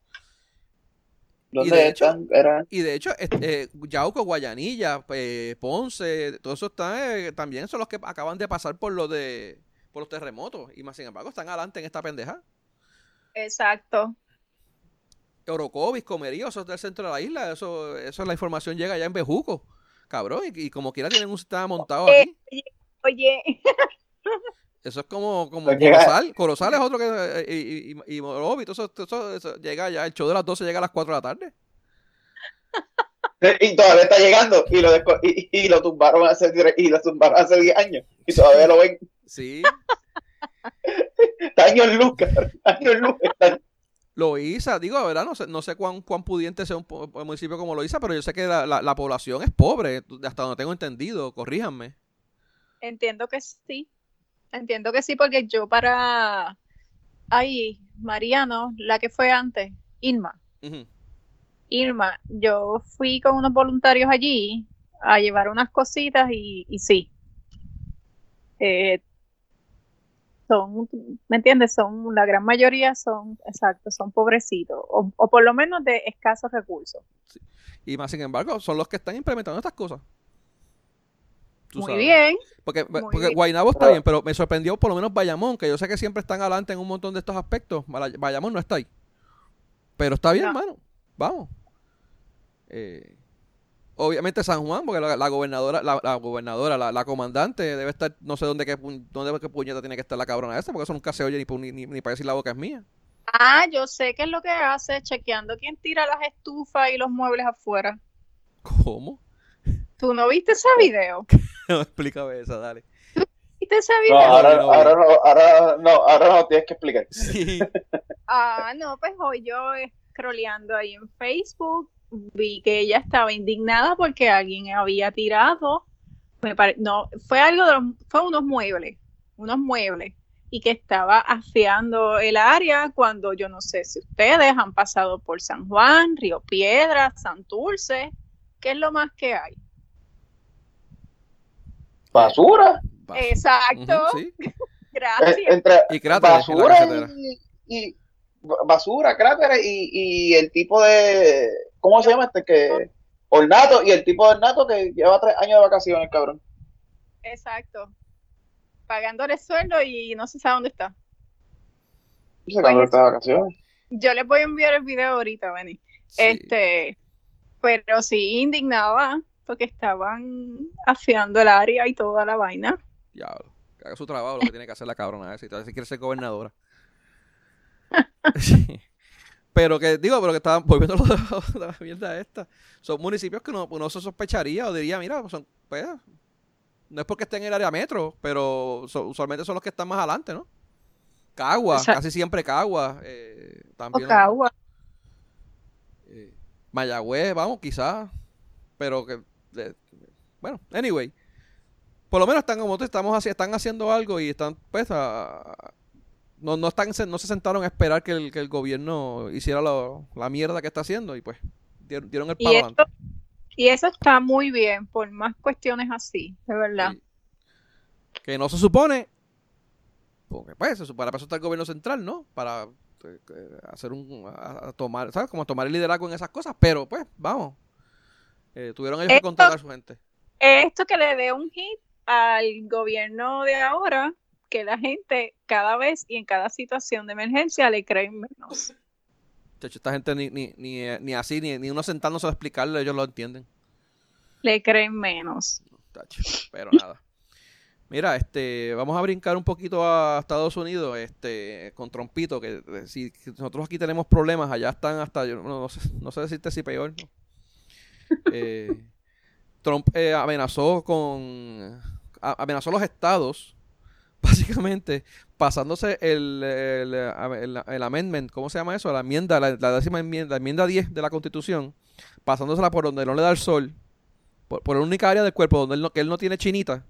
Y de, hecho, y de hecho, eh, Yauco, Guayanilla, eh, Ponce, todo eso está, eh, también son los que acaban de pasar por lo de por los terremotos. Y más sin embargo están adelante en esta pendeja. Exacto. Orocovis, Comerío, eso es del centro de la isla, eso, eso la información llega allá en Bejuco, cabrón, y, como quiera tienen un sistema montado aquí. Oye, Eso es como, como Corozal. Corozal es otro que. Eh, y, y, y, todo eso, llega ya. El show de las 12 llega a las 4 de la tarde. Y todavía está llegando. Y lo, y, y, lo tumbaron hace, y lo tumbaron hace 10 años. Y todavía lo ven. Sí. [LAUGHS] Años luz, años luz. Loíza, digo, ¿verdad? No sé, no sé cuán, cuán pudiente sea un, municipio como Loíza, pero yo sé que la, la, población es pobre, hasta donde tengo entendido, corríjanme. Entiendo que sí, entiendo que sí, porque yo para ahí, Mariano, la que fue antes, Irma. Irma, yo fui con unos voluntarios allí a llevar unas cositas y, y sí. Eh, son, ¿me entiendes? Son, la gran mayoría son, exacto, son pobrecitos, o, por lo menos de escasos recursos. Y más sin embargo, son los que están implementando estas cosas. Muy bien. Porque, porque Guaynabo está bien, pero me sorprendió por lo menos Bayamón, que yo sé que siempre están adelante en un montón de estos aspectos. Bayamón no está ahí. Pero está bien, hermano. Vamos. Eh, obviamente San Juan, porque la, gobernadora, la, gobernadora, la, comandante debe estar, no sé dónde qué, dónde qué puñeta tiene que estar la cabrona esa, porque eso nunca se oye ni, ni, ni, para decir la boca es mía. Ah, yo sé qué es lo que hace, chequeando quién tira las estufas y los muebles afuera. ¿Cómo? ¿Tú no viste ese video? [LAUGHS] no, explícame esa, dale. ¿Viste ese video? No, ahora, no, ahora, no, ahora, no, ahora no tienes que explicar. Sí. ah, no, pues hoy yo scrolleando ahí en Facebook vi que ella estaba indignada porque alguien había tirado, me no, fue algo de fue unos muebles, unos muebles, y que estaba afiando el área cuando yo no sé si ustedes han pasado por San Juan, Río Piedra, Santurce, ¿qué es lo más que hay? Basura. Exacto. [LAUGHS] Gracias. entre y basura y, basura, cráteres y, y el tipo de ¿Cómo se llama este? Que Ornato y el tipo de Ornato que lleva tres años de vacaciones, cabrón. Exacto. Pagándole sueldo y no se sabe dónde está. No sé dónde está de vacaciones. Yo les voy a enviar el video ahorita, Benny. Este, pero sí indignaba porque estaban afiando el área y toda la vaina. Diablo, que haga su trabajo, lo que tiene que hacer la cabrona, si, si quiere ser gobernadora. [LAUGHS] Pero que, digo, pero que estaban [LAUGHS] volviendo a la mierda esta. Son municipios que no, se sospecharía o diría, mira, son, pues, no es porque estén en el área metro, pero usualmente son los que están más adelante, ¿no? Cagua, casi siempre Cagua. Eh, también. Cagua. Eh, Mayagüez, vamos, quizás. Pero que. bueno, anyway. Por lo menos están como estamos están haciendo algo y están pues a, no, no, están, no se sentaron a esperar que el, que el gobierno hiciera la mierda que está haciendo y pues dieron, el palo y, eso está muy bien, por más cuestiones así, de verdad. Que no se supone, porque pues, para eso está el gobierno central, ¿no? Para eh, hacer un, tomar, ¿sabes? Como tomar el liderazgo en esas cosas, pero pues, vamos, eh, tuvieron ellos que controlar a su gente. Esto que le dé un hit al gobierno de ahora, que la gente cada vez y en cada situación de emergencia le creen menos. Chacho, esta gente ni, ni, ni, eh, ni así, ni, ni, uno sentándose a explicarle, ellos lo entienden. Le creen menos. pero nada. Mira, este, vamos a brincar un poquito a Estados Unidos, este, con Trompito, que eh, si nosotros aquí tenemos problemas, allá están hasta, yo no, sé, no sé decirte si peor, [LAUGHS] eh, Trump amenazó con, amenazó a los estados básicamente pasándose el, el, amendment, ¿cómo se llama eso? La enmienda, la, décima enmienda, la enmienda 10 de la Constitución, pasándosela por donde no le da el sol, por, por la única área del cuerpo donde él no, que él no tiene chinita,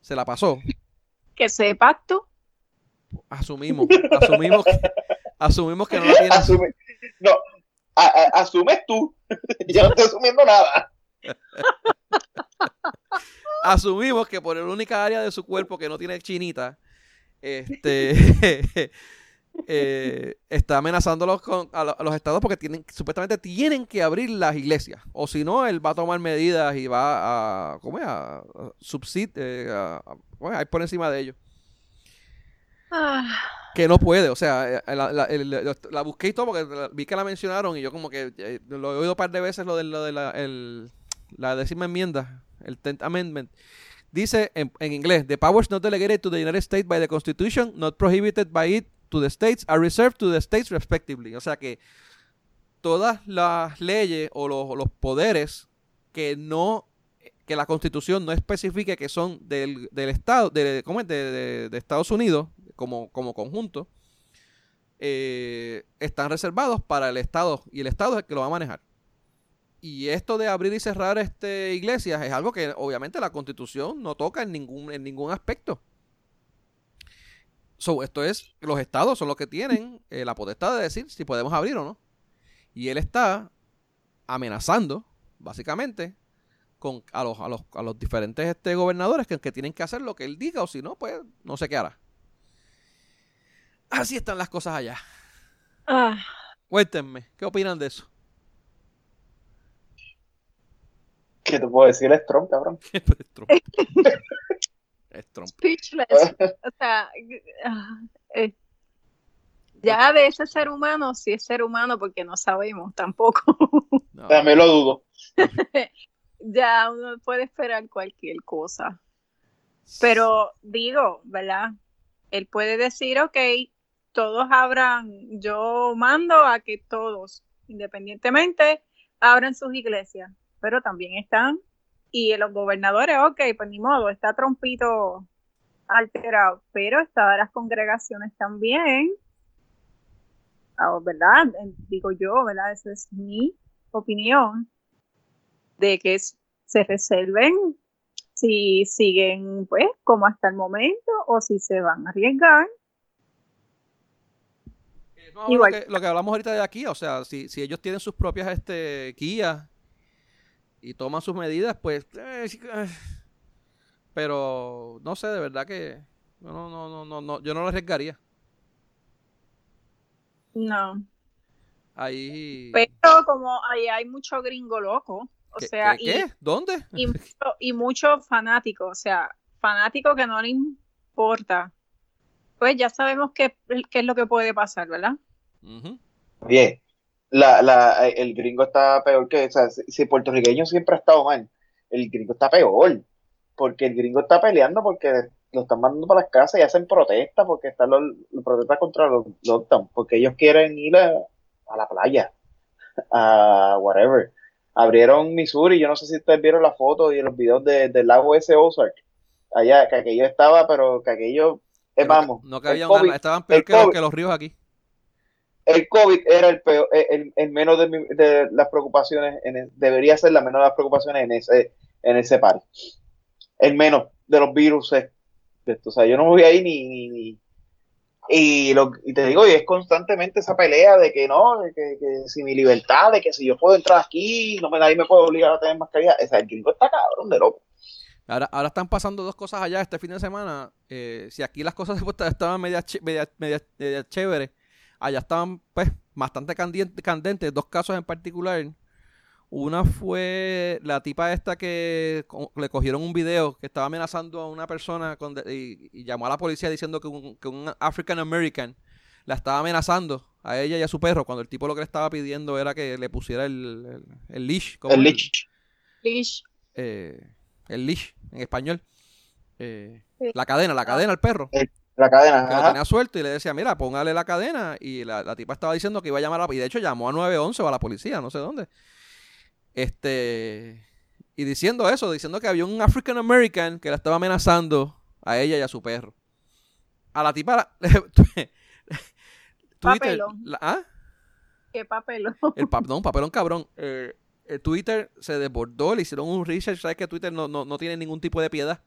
se la pasó. Que sepas tú. Asumimos, asumimos que, asumimos que no la tiene. no, asumes tú. [LAUGHS] Yo no estoy asumiendo nada. [LAUGHS] asumimos que por la única área de su cuerpo que no tiene chinita, este [LAUGHS] eh, está amenazando con, a, los estados porque tienen, supuestamente tienen que abrir las iglesias. O si no, él va a tomar medidas y va a, ¿cómo es? A, subsid, eh, a, ir por encima de ellos. Ah. Que no puede, o sea, eh, la, busqué y todo porque vi que la mencionaron y yo como que lo he oído un par de veces lo de, lo de la, el, la décima enmienda el 10th Amendment, dice en, inglés, the powers not delegated to the United States by the Constitution, not prohibited by it to the states, are reserved to the states respectively. O sea que todas las leyes o los, poderes que no que la Constitución no especifique que son del, Estado, de, ¿cómo es? De, Estados Unidos como, como conjunto, eh, están reservados para el Estado y el Estado es el que lo va a manejar. Y esto de abrir y cerrar este iglesias es algo que obviamente la Constitución no toca en ningún, en ningún aspecto. So, esto es, los estados son los que tienen eh, la potestad de decir si podemos abrir o no. Y él está amenazando, básicamente, con, a, los, a, los, a los diferentes este, gobernadores que, que tienen que hacer lo que él diga, o si no, pues no sé qué hará. Así están las cosas allá. Ah, Cuéntenme, ¿qué opinan de eso? ¿Qué te puedo decir? Es Trump, cabrón. [LAUGHS] es Trump. [LAUGHS] es Trump. speechless. O sea, ah, eh, ya de ese ser humano, si es ser humano, porque no sabemos tampoco. [LAUGHS] No. También lo dudo. ya uno puede esperar cualquier cosa. Pero digo, ¿verdad? Él puede decir, ok, todos abran, yo mando a que todos, independientemente, abran sus iglesias. Pero también están, y los gobernadores, ok, pues ni modo, está trompito alterado, pero están las congregaciones también. Ah, ¿Verdad? Digo yo, ¿verdad? Esa es mi opinión de que se reserven si siguen pues como hasta el momento o si se van a arriesgar. Eh, no, Igual. Lo, que, lo que hablamos ahorita de aquí, o sea, si, si ellos tienen sus propias este, guías y toman sus medidas, pues... eh, eh, pero no sé, de verdad que... No, no, no, no, no, no, yo no lo arriesgaría. No. Ahí... Pero como ahí hay mucho gringo loco, o ¿Qué, sea, qué- y, qué? ¿Dónde? y, mucho, y fanáticos, o sea, fanáticos que no le importa. Pues ya sabemos qué, qué es lo que puede pasar, ¿verdad? Oye, la, la, el gringo está peor que, o sea, si, el puertorriqueño siempre ha estado mal, el gringo está peor, porque el gringo está peleando porque lo están mandando para las casas y hacen protestas porque están los, los protestas contra los lockdown, porque ellos quieren ir a, a la playa, a whatever. Abrieron Missouri, yo no sé si ustedes vieron la foto y los videos de- del lago ese Ozark, allá, que aquello estaba, pero que aquello, No, vamos, no el cabía estaban peor los, que los ríos aquí. El COVID era el peor, eh, el, el menos de, mi- de las preocupaciones, en el- debería ser la menor de las preocupaciones en ese, en ese par. El menos de los virus. O sea, yo no me voy ahí ni, ni, y, lo, y te digo, y es constantemente esa pelea de que no, de que, que si mi libertad, de que si yo puedo entrar aquí, no me, nadie me puede obligar a tener mascarilla. O sea, el gringo está cabrón de loco. Ahora, ahora están pasando dos cosas allá este fin de semana. Eh, si aquí las cosas [LAUGHS] estaban media, media, media- media chéveres, allá estaban pues bastante candien- candentes. Dos casos en particular. Una fue la tipa esta que le cogieron un video que estaba amenazando a una persona con de- y, y llamó a la policía diciendo que un, que un African American la estaba amenazando a ella y a su perro cuando el tipo lo que le estaba pidiendo era que le pusiera el, el, el leash. ¿cómo El leash. Leash. eh, el leash en español. Eh, Sí. La cadena, la cadena al perro. La cadena. Que lo ajá. tenía suelto y le decía, mira, póngale la cadena. Y la, la tipa estaba diciendo que iba a llamar a la... Y de hecho llamó a 911 o a la policía, no sé dónde. Este... Y diciendo eso, diciendo que había un African American que la estaba amenazando a ella y a su perro. A la tipa... [LAUGHS] Twitter... Papelón. la- ¿ah? Qué papelón. El pap- no, un papelón cabrón. [LAUGHS] Eh, el Twitter se desbordó, le hicieron un research. Sabes que Twitter no, no, no tiene ningún tipo de piedad.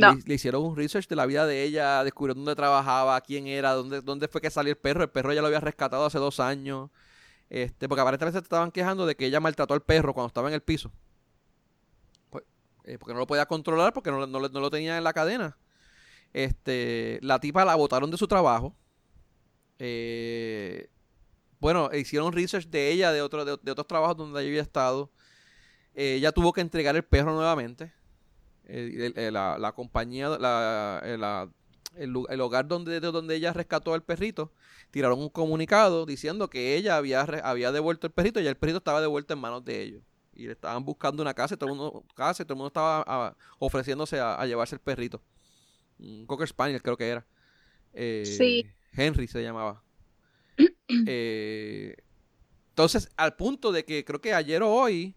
Le, hicieron un research de la vida de ella, descubrieron dónde trabajaba, quién era, dónde, dónde fue que salió el perro. El perro ya lo había rescatado hace dos años. Este, porque aparentemente se estaban quejando de que ella maltrató al perro cuando estaba en el piso. Pues, eh, porque no lo podía controlar, porque no, no, no lo tenía en la cadena. Este, la tipa la botaron de su trabajo. Eh, bueno, hicieron research de ella, de, otro, de, de otros trabajos donde ella había estado. Eh, ella tuvo que entregar el perro nuevamente. El- el- el- la, la compañía, la, el, la- el hogar donde, de donde ella rescató al perrito, tiraron un comunicado diciendo que ella había, había devuelto el perrito y el perrito estaba devuelto en manos de ellos. Y le estaban buscando una casa y todo el mundo, casa, y todo el mundo estaba ah, ofreciéndose a, a llevarse el perrito. Un Cocker Spaniel creo que era. Eh, Sí. Henry se llamaba. [CLEARS THROAT] Eh, entonces, al punto de que creo que ayer o hoy,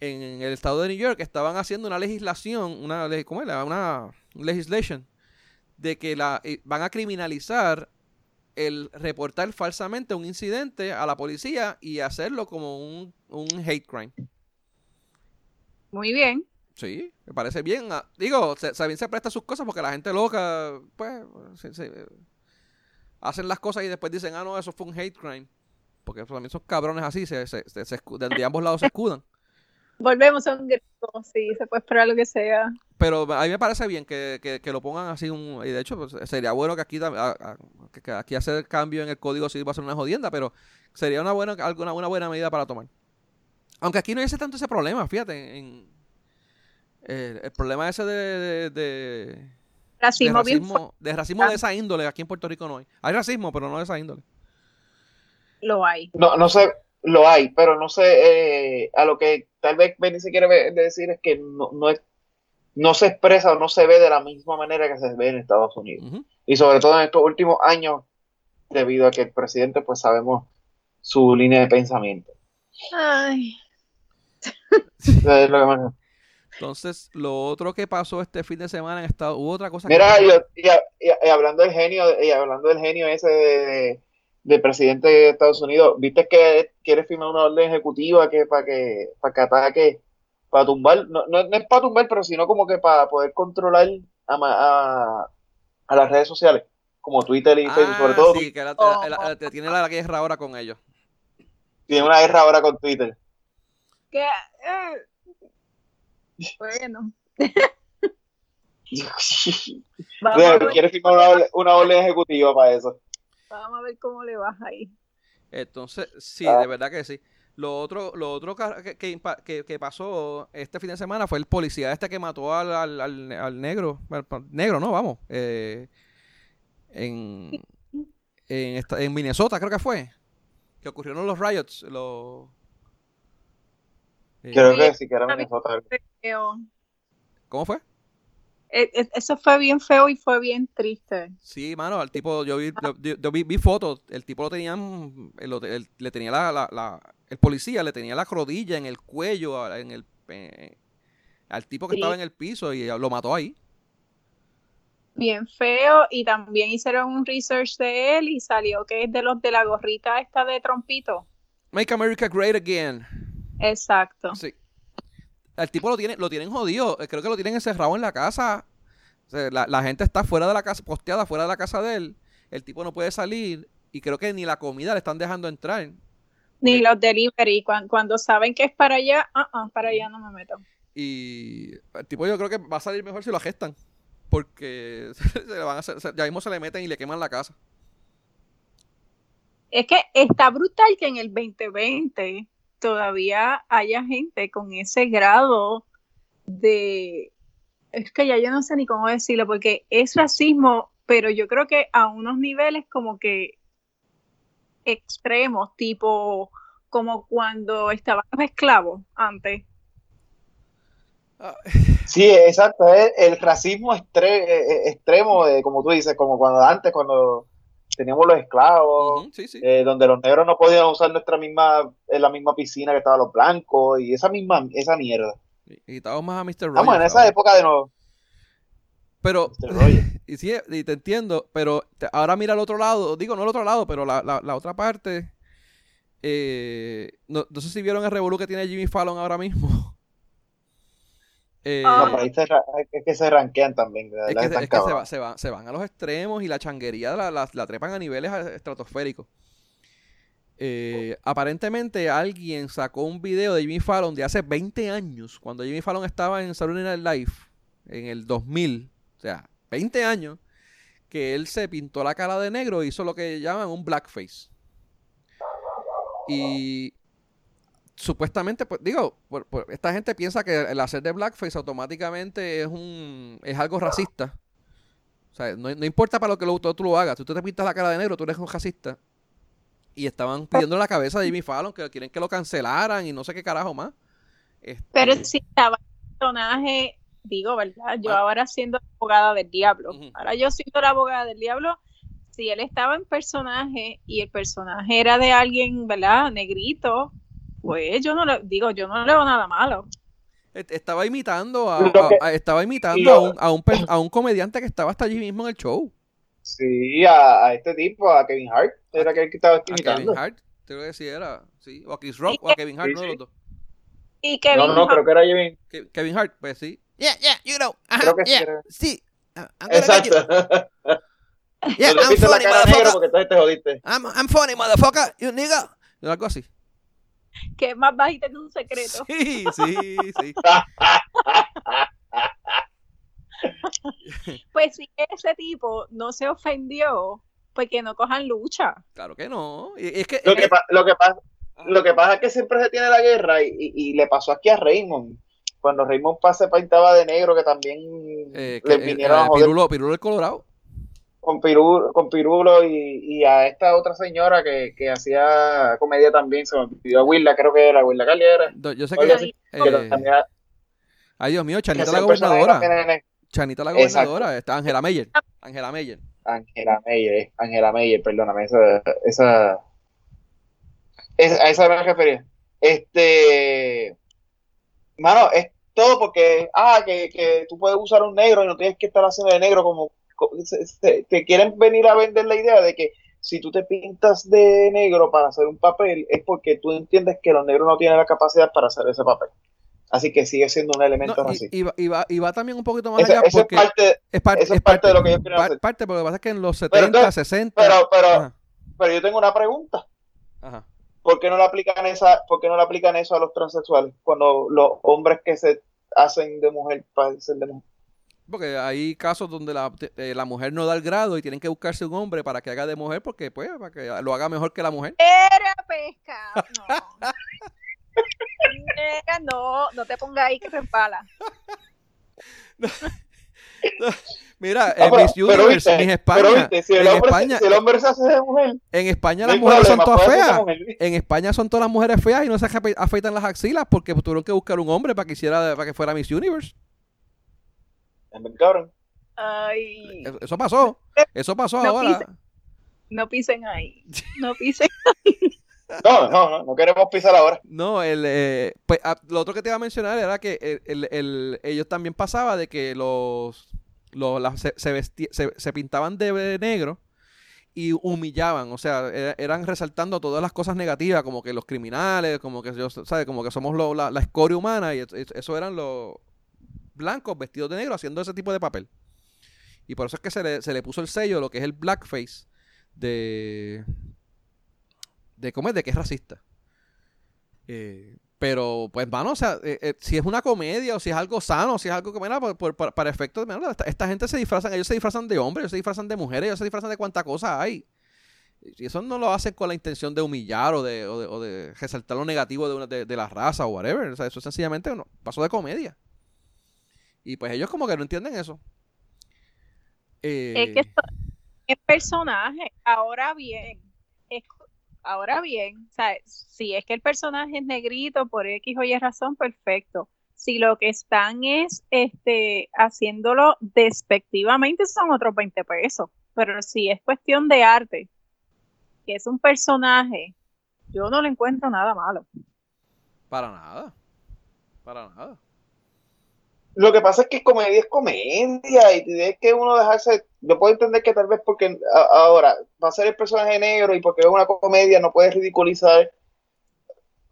en el estado de New York, estaban haciendo una legislación, una, ¿cómo era? Una legislation, de que la, eh, van a criminalizar el reportar falsamente un incidente a la policía y hacerlo como un, un hate crime. Muy bien. Sí, me parece bien. Ah, Digo, se, se, se presta sus cosas porque la gente loca, pues, se- se- hacen las cosas y después dicen, ah, no, eso fue un hate crime. Porque también son cabrones así, se, de ambos lados se escudan. Volvemos a un grito. Sí, se puede esperar lo que sea. Pero a mí me parece bien que, que- que lo pongan así. Un, y de hecho, pues, sería bueno que aquí, a- a- que- aquí hacer el cambio en el código sí va a ser una jodienda, pero sería una buena, alguna, una buena medida para tomar. Aunque aquí no hay ese tanto ese problema, fíjate. En, eh, el problema ese de, de- de- de Racismo bien fuerte racismo, de racismo de esa índole, aquí en Puerto Rico no hay. Hay racismo, pero no de esa índole. lo hay. No, no sé, lo hay, pero no sé, eh, a lo que tal vez Benice quiere ve- decir es que no, no, es, no se expresa o no se ve de la misma manera que se ve en Estados Unidos. Y sobre todo en estos últimos años, debido a que el presidente, pues sabemos su línea de pensamiento. Ay. [LAUGHS] Eso es lo que más- Entonces, lo otro que pasó este fin de semana en Estados hubo otra cosa Mira, que... y, y- y- hablando del genio, y hablando del genio ese de, de- del presidente de Estados Unidos, viste que quiere firmar una orden ejecutiva que para que para que ataque, para tumbar, no, no, no es para tumbar, pero sino como que para poder controlar a, a, a las redes sociales, como Twitter y Facebook, sobre Ah, todo sí, que la- la- la- la- tiene la guerra ahora con ellos. tiene una guerra ahora con Twitter. Que, eh, Bueno, [LAUGHS] vamos ver, quiere firmar una, una orden ejecutiva para eso. Vamos a ver cómo le vas ahí. Entonces, sí, Ah. de verdad que sí. Lo otro, lo otro que, que, que- pasó este fin de semana fue el policía este que mató al, al, al- al negro. negro, ¿no? Vamos. eh, en, en, esta- en Minnesota, creo que fue. Que ocurrieron los riots. Los, eh, Creo que sí que era está Minnesota. ¿Cómo fue? Eh, eh, Eso fue bien feo y fue bien triste. Sí, mano, al tipo, yo vi, yo, yo- yo vi, vi fotos, el tipo lo tenían, el- el- le tenía la, la, la- el policía le tenía la rodilla en el cuello, en el, eh, al tipo que Sí. estaba en el piso y lo mató ahí. Bien feo y también hicieron un research de él y salió que es de los de la gorrita esta de trompito. Make America Great Again. Exacto. Sí. El tipo lo tiene, lo tienen jodido, eh, creo que lo tienen encerrado en la casa. O sea, la, la gente está fuera de la casa, posteada fuera de la casa de él. El tipo no puede salir y creo que ni la comida le están dejando entrar. Ni los delivery, cuan- cuando, saben que es para allá, ah, ah, para allá no me meto. Y el tipo yo creo que va a salir mejor si lo gestan. Porque [LAUGHS] se le van a hacer- ya mismo se le meten y le queman la casa. Es que está brutal que en el 2020 todavía haya gente con ese grado de... Es que ya yo no sé ni cómo decirlo, porque es racismo, pero yo creo que a unos niveles como que extremos, tipo como cuando estaban los esclavos antes. Ah, Sí, exacto, es el racismo extre- eh, eh, extremo, de, como tú dices, como cuando antes, cuando teníamos los esclavos, ujú, sí, sí. eh, donde los negros no podían usar nuestra misma, en la misma piscina que estaban los blancos, y esa misma, esa mierda. Y y quitamos más a Mr. Rogers. Estamos en esa época de nuevo. Pero, [LAUGHS] y sí, y te entiendo, pero te- ahora mira al otro lado, digo, no al otro lado, pero la, la, la otra parte. eh, no, no sé si vieron el revolú que tiene Jimmy Fallon ahora mismo. [LAUGHS] Eh, Ah. No, pero ahí se ra- es que se ranquean también, Es que, están es que se, va- cabrones. se, van, se van a los extremos y la changuería la, la- la trepan a niveles estratosféricos. Eh, aparentemente alguien sacó un video de Jimmy Fallon de hace 20 años, cuando Jimmy Fallon estaba en Saturday Night Live, en el 2000, o sea, 20 años, que él se pintó la cara de negro y hizo lo que llaman un blackface. Y supuestamente, pues digo, por- por- esta gente piensa que el hacer de blackface automáticamente es un es algo racista. O sea, no, no importa para lo que lo, tú lo hagas, si tú te pintas la cara de negro, tú eres un racista. Y estaban pidiendo la cabeza de Jimmy Fallon, que quieren que lo cancelaran y no sé qué carajo más. Este, Pero si estaba el personaje, digo, ¿verdad? Yo Ah. ahora siendo abogada del diablo. Ahora yo siendo la abogada del diablo, si él estaba en personaje y el personaje era de alguien, ¿verdad? Negrito, pues yo no le digo, yo no le veo nada malo. est- estaba imitando a, a- a- estaba imitando a un, a, un, a un comediante que estaba hasta allí mismo en el show. Sí, a, a este tipo, a Kevin Hart, era aquel que estaba A Kevin imitando. Hart, creo que sí era, sí, o a Chris Rock o a Kevin Hart, Sí, sí. los dos. Y Kevin No, no, Hart- creo que era Kevin. Ke- Kevin Hart, pues sí. Yeah, yeah, you know. Ajá, Creo que sí yeah, era. sí. I'm. Exacto. [LAUGHS] Yeah, [LAUGHS] No I'm funny, motherfucker. porque entonces te jodiste. I'm, I'm funny, motherfucker. You nigga. Algo así. [LAUGHS] que es más bajita que un secreto. Sí, sí, sí. [LAUGHS] Pues si ese tipo no se ofendió, pues que no cojan lucha. Claro que no. Y- Es que, Lo que, lo, que pasa, lo que pasa es que siempre se tiene la guerra y, y- y le pasó aquí a Raymond. Cuando Raymond pa- se pintaba de negro, que también eh, le que, vinieron eh, a joder Pirulo, Pirulo el Colorado. Con, Pirulo, con Pirulo y, y a esta otra señora que, que hacía comedia también, se me olvidó, Willa, creo que era, Willa Cali era. Do- Yo sé Oye, que. sí, eh, también ay, Dios mío, Chanita la gobernadora. también Chanita la Exacto. gobernadora. Está Angela Meyer. Angela Meyer. Angela Meyer, eh, Angela Meyer, perdóname, esa, esa, es- a esa me refería. Este, mano, es todo porque, ah, que, que tú puedes usar un negro y no tienes que estar haciendo de negro como, te quieren venir a vender la idea de que si tú te pintas de negro para hacer un papel es porque tú entiendes que los negros no tienen la capacidad para hacer ese papel. Así que sigue siendo un elemento No, así. y, y va, y va- y va también un poquito más allá esa es porque parte, es, par- eso es es parte de lo que quieren par- hacer. parte, porque lo que pasa es que en los Pero 70, entonces- 60. pero, pero, Ajá, pero yo tengo una pregunta. ajá. ¿por qué no le aplican esa, por qué no le aplican eso a los transexuales? Cuando los hombres que se hacen de mujer para ser de mujer. Porque hay casos donde la, eh, la mujer no da el grado y tienen que buscarse un hombre para que haga de mujer, porque pues, para que lo haga mejor que la mujer. Era pesca. No. No, no te pongas ahí que te empala. Mira, Ah, en Miss Universe, pero España, si el, en hombre, España, si el hombre se hace de mujer, en España las mujeres son todas feas. En España son todas las mujeres feas y no se afe- afeitan las axilas porque tuvieron que buscar un hombre para que hiciera, para que fuera Miss Universe. En vez, cabrón. Ay, Eso- pasó. Eso pasó No ahora. no pisen ahí. [LAUGHS] No pisen. No, no, no, no queremos pisar ahora. No, el, eh, pues, ah, lo otro que te iba a mencionar era que el, el- el- ellos también pasaba de que los, los se, se, vesti- se- se pintaban de negro y humillaban, o sea, era- eran resaltando todas las cosas negativas, como que los criminales, como que yo, ¿sabes? Como que somos lo- la, la escoria humana y es- es- eso eran los blancos vestidos de negro haciendo ese tipo de papel. Y por eso es que se le, se le puso el sello, lo que es el blackface, de, de cómo es, de que es racista. Eh, pero, pues, mano, o sea, eh, eh, si es una comedia o si es algo sano, si es algo que, mira, por- por- para, efectos, esta, gente se disfrazan, ellos se disfrazan de hombres, ellos se disfrazan de mujeres, ellos se disfrazan de cuánta cosa hay. Y eso no lo hacen con la intención de humillar o de, o de, o de resaltar lo negativo de, una, de, la raza o whatever. O sea, eso sencillamente no, pasó de comedia. Y pues ellos como que no entienden eso. Eh, Es que esto es personaje. Ahora bien, es- ahora bien, o sea, si es que el personaje es negrito por X o Y razón, perfecto. Si lo que están es este haciéndolo despectivamente, son otros 20 pesos. Pero si es cuestión de arte, que es un personaje, yo no le encuentro nada malo. Para nada. Para nada. Lo que pasa es que comedia es comedia y tienes que uno dejarse. Yo puedo entender que tal vez porque ahora va a ser el personaje negro y porque es una comedia no puedes ridiculizar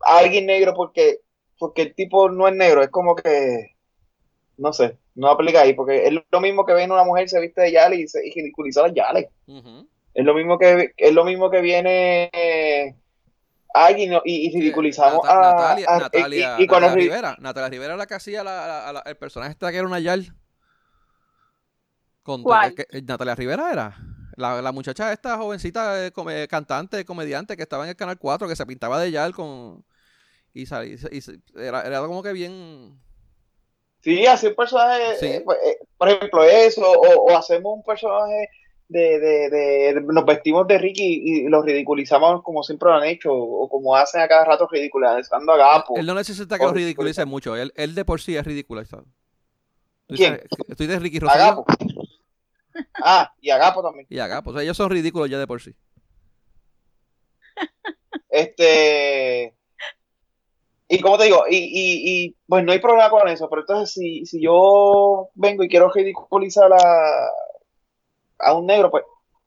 a alguien negro porque, porque el tipo no es negro. Es como que. No sé, no aplica ahí porque es lo mismo que ven una mujer se viste de Yale y, se, y ridiculiza a Yale. Es lo mismo que es lo mismo que viene eh, alguien y, y ridiculizamos Nata- a, Natalia, a- y- Natalia, y- y cuando Natalia ri- Rivera. Natalia Rivera era la que hacía la- la- la- el personaje este que era una yal. Con, ¿Cuál? que- Natalia Rivera era. La, la muchacha esta jovencita eh, come- cantante, comediante que estaba en el Canal 4 que se pintaba de yal con... Y, sal- y y era, era como que bien... Sí, hacer un personaje, Sí. eh, pues, eh, por ejemplo, eso, o, o hacemos un personaje de, de, de- nos vestimos de Ricky y, los ridiculizamos como siempre lo han hecho, o como hacen a cada rato ridiculizando a Gapo. Él no necesita que lo ridiculice mucho. Él, él de por sí es ridiculizado. Estoy de Ricky a Rosselló Gapo. Ah, y a Gapo también. y Agapo. O sea, ellos son ridículos ya de por sí. Este. Y como te digo, y, y, y pues no hay problema con eso, pero entonces si, si yo vengo y quiero ridiculizar a, a un negro, pues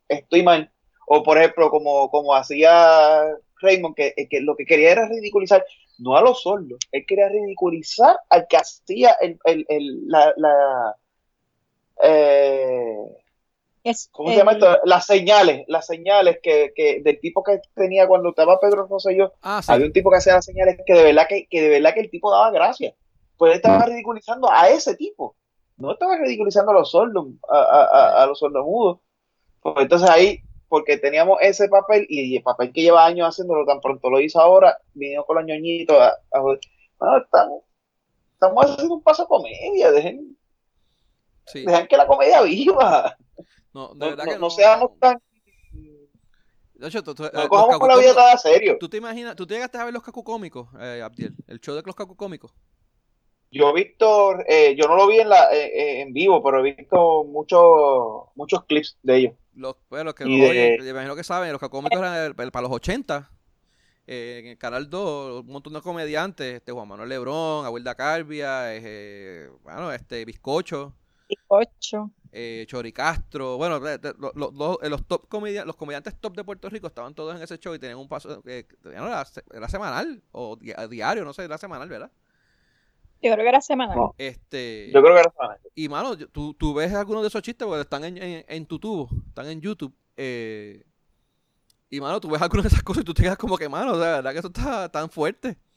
estoy mal. O por ejemplo, como, como hacía Raymond, que, que lo que quería era ridiculizar, no a los sordos, él quería ridiculizar al que hacía el, el, el, la, la eh, Es, ¿cómo se llama esto? Las señales, las señales que, que del tipo que tenía cuando estaba Pedro Rosselló, Ah, sí. había un tipo que hacía las señales que de verdad que, que de verdad que el tipo daba gracias. Pues él estaba ridiculizando a ese tipo. No estaba ridiculizando a los sordos, a, a, a, a los sordomudos. Pues entonces ahí, porque teníamos ese papel y el papel que lleva años haciéndolo, tan pronto lo hizo ahora, vino con los ñoñitos a, a joder. No, estamos, estamos haciendo un paso a comedia, dejen, sí. dejen que la comedia viva. No, de No, verdad no- que no seamos tan, De hecho, tú, tú- eh, no cojamos cacu con la vida tan serio. ¿Tú te imaginas, tú te llegaste a ver los cacu cómicos, eh, Abdiel? El show de los cacu cómicos. Yo he visto, eh, yo no lo vi en, la, eh, eh, en vivo, pero he visto muchos muchos clips de ellos. Los, pues, los que Y no de- oyen, me imagino que saben, los cacómicos eran el- el- para los 80. eh, en el Canal 2, un montón de comediantes, este Juan Manuel Lebrón, Abuelda Carbia, eh, bueno, este Bizcocho, ocho. eh, Chori Castro, bueno, de- de- lo- lo- lo- los top comedia- los comediantes top de Puerto Rico estaban todos en ese show y tenían un paso, eh, era, se- era semanal o di- diario, no sé, era semanal, ¿verdad? Yo creo que era semanal. No. Este, Yo creo que era semana. y mano, tú, tú ves algunos de esos chistes porque están en, en, en tu tubo, están en YouTube. eh, y mano, tú ves algunas de esas cosas y tú te quedas como que, mano, de verdad que eso está tan fuerte. [LAUGHS]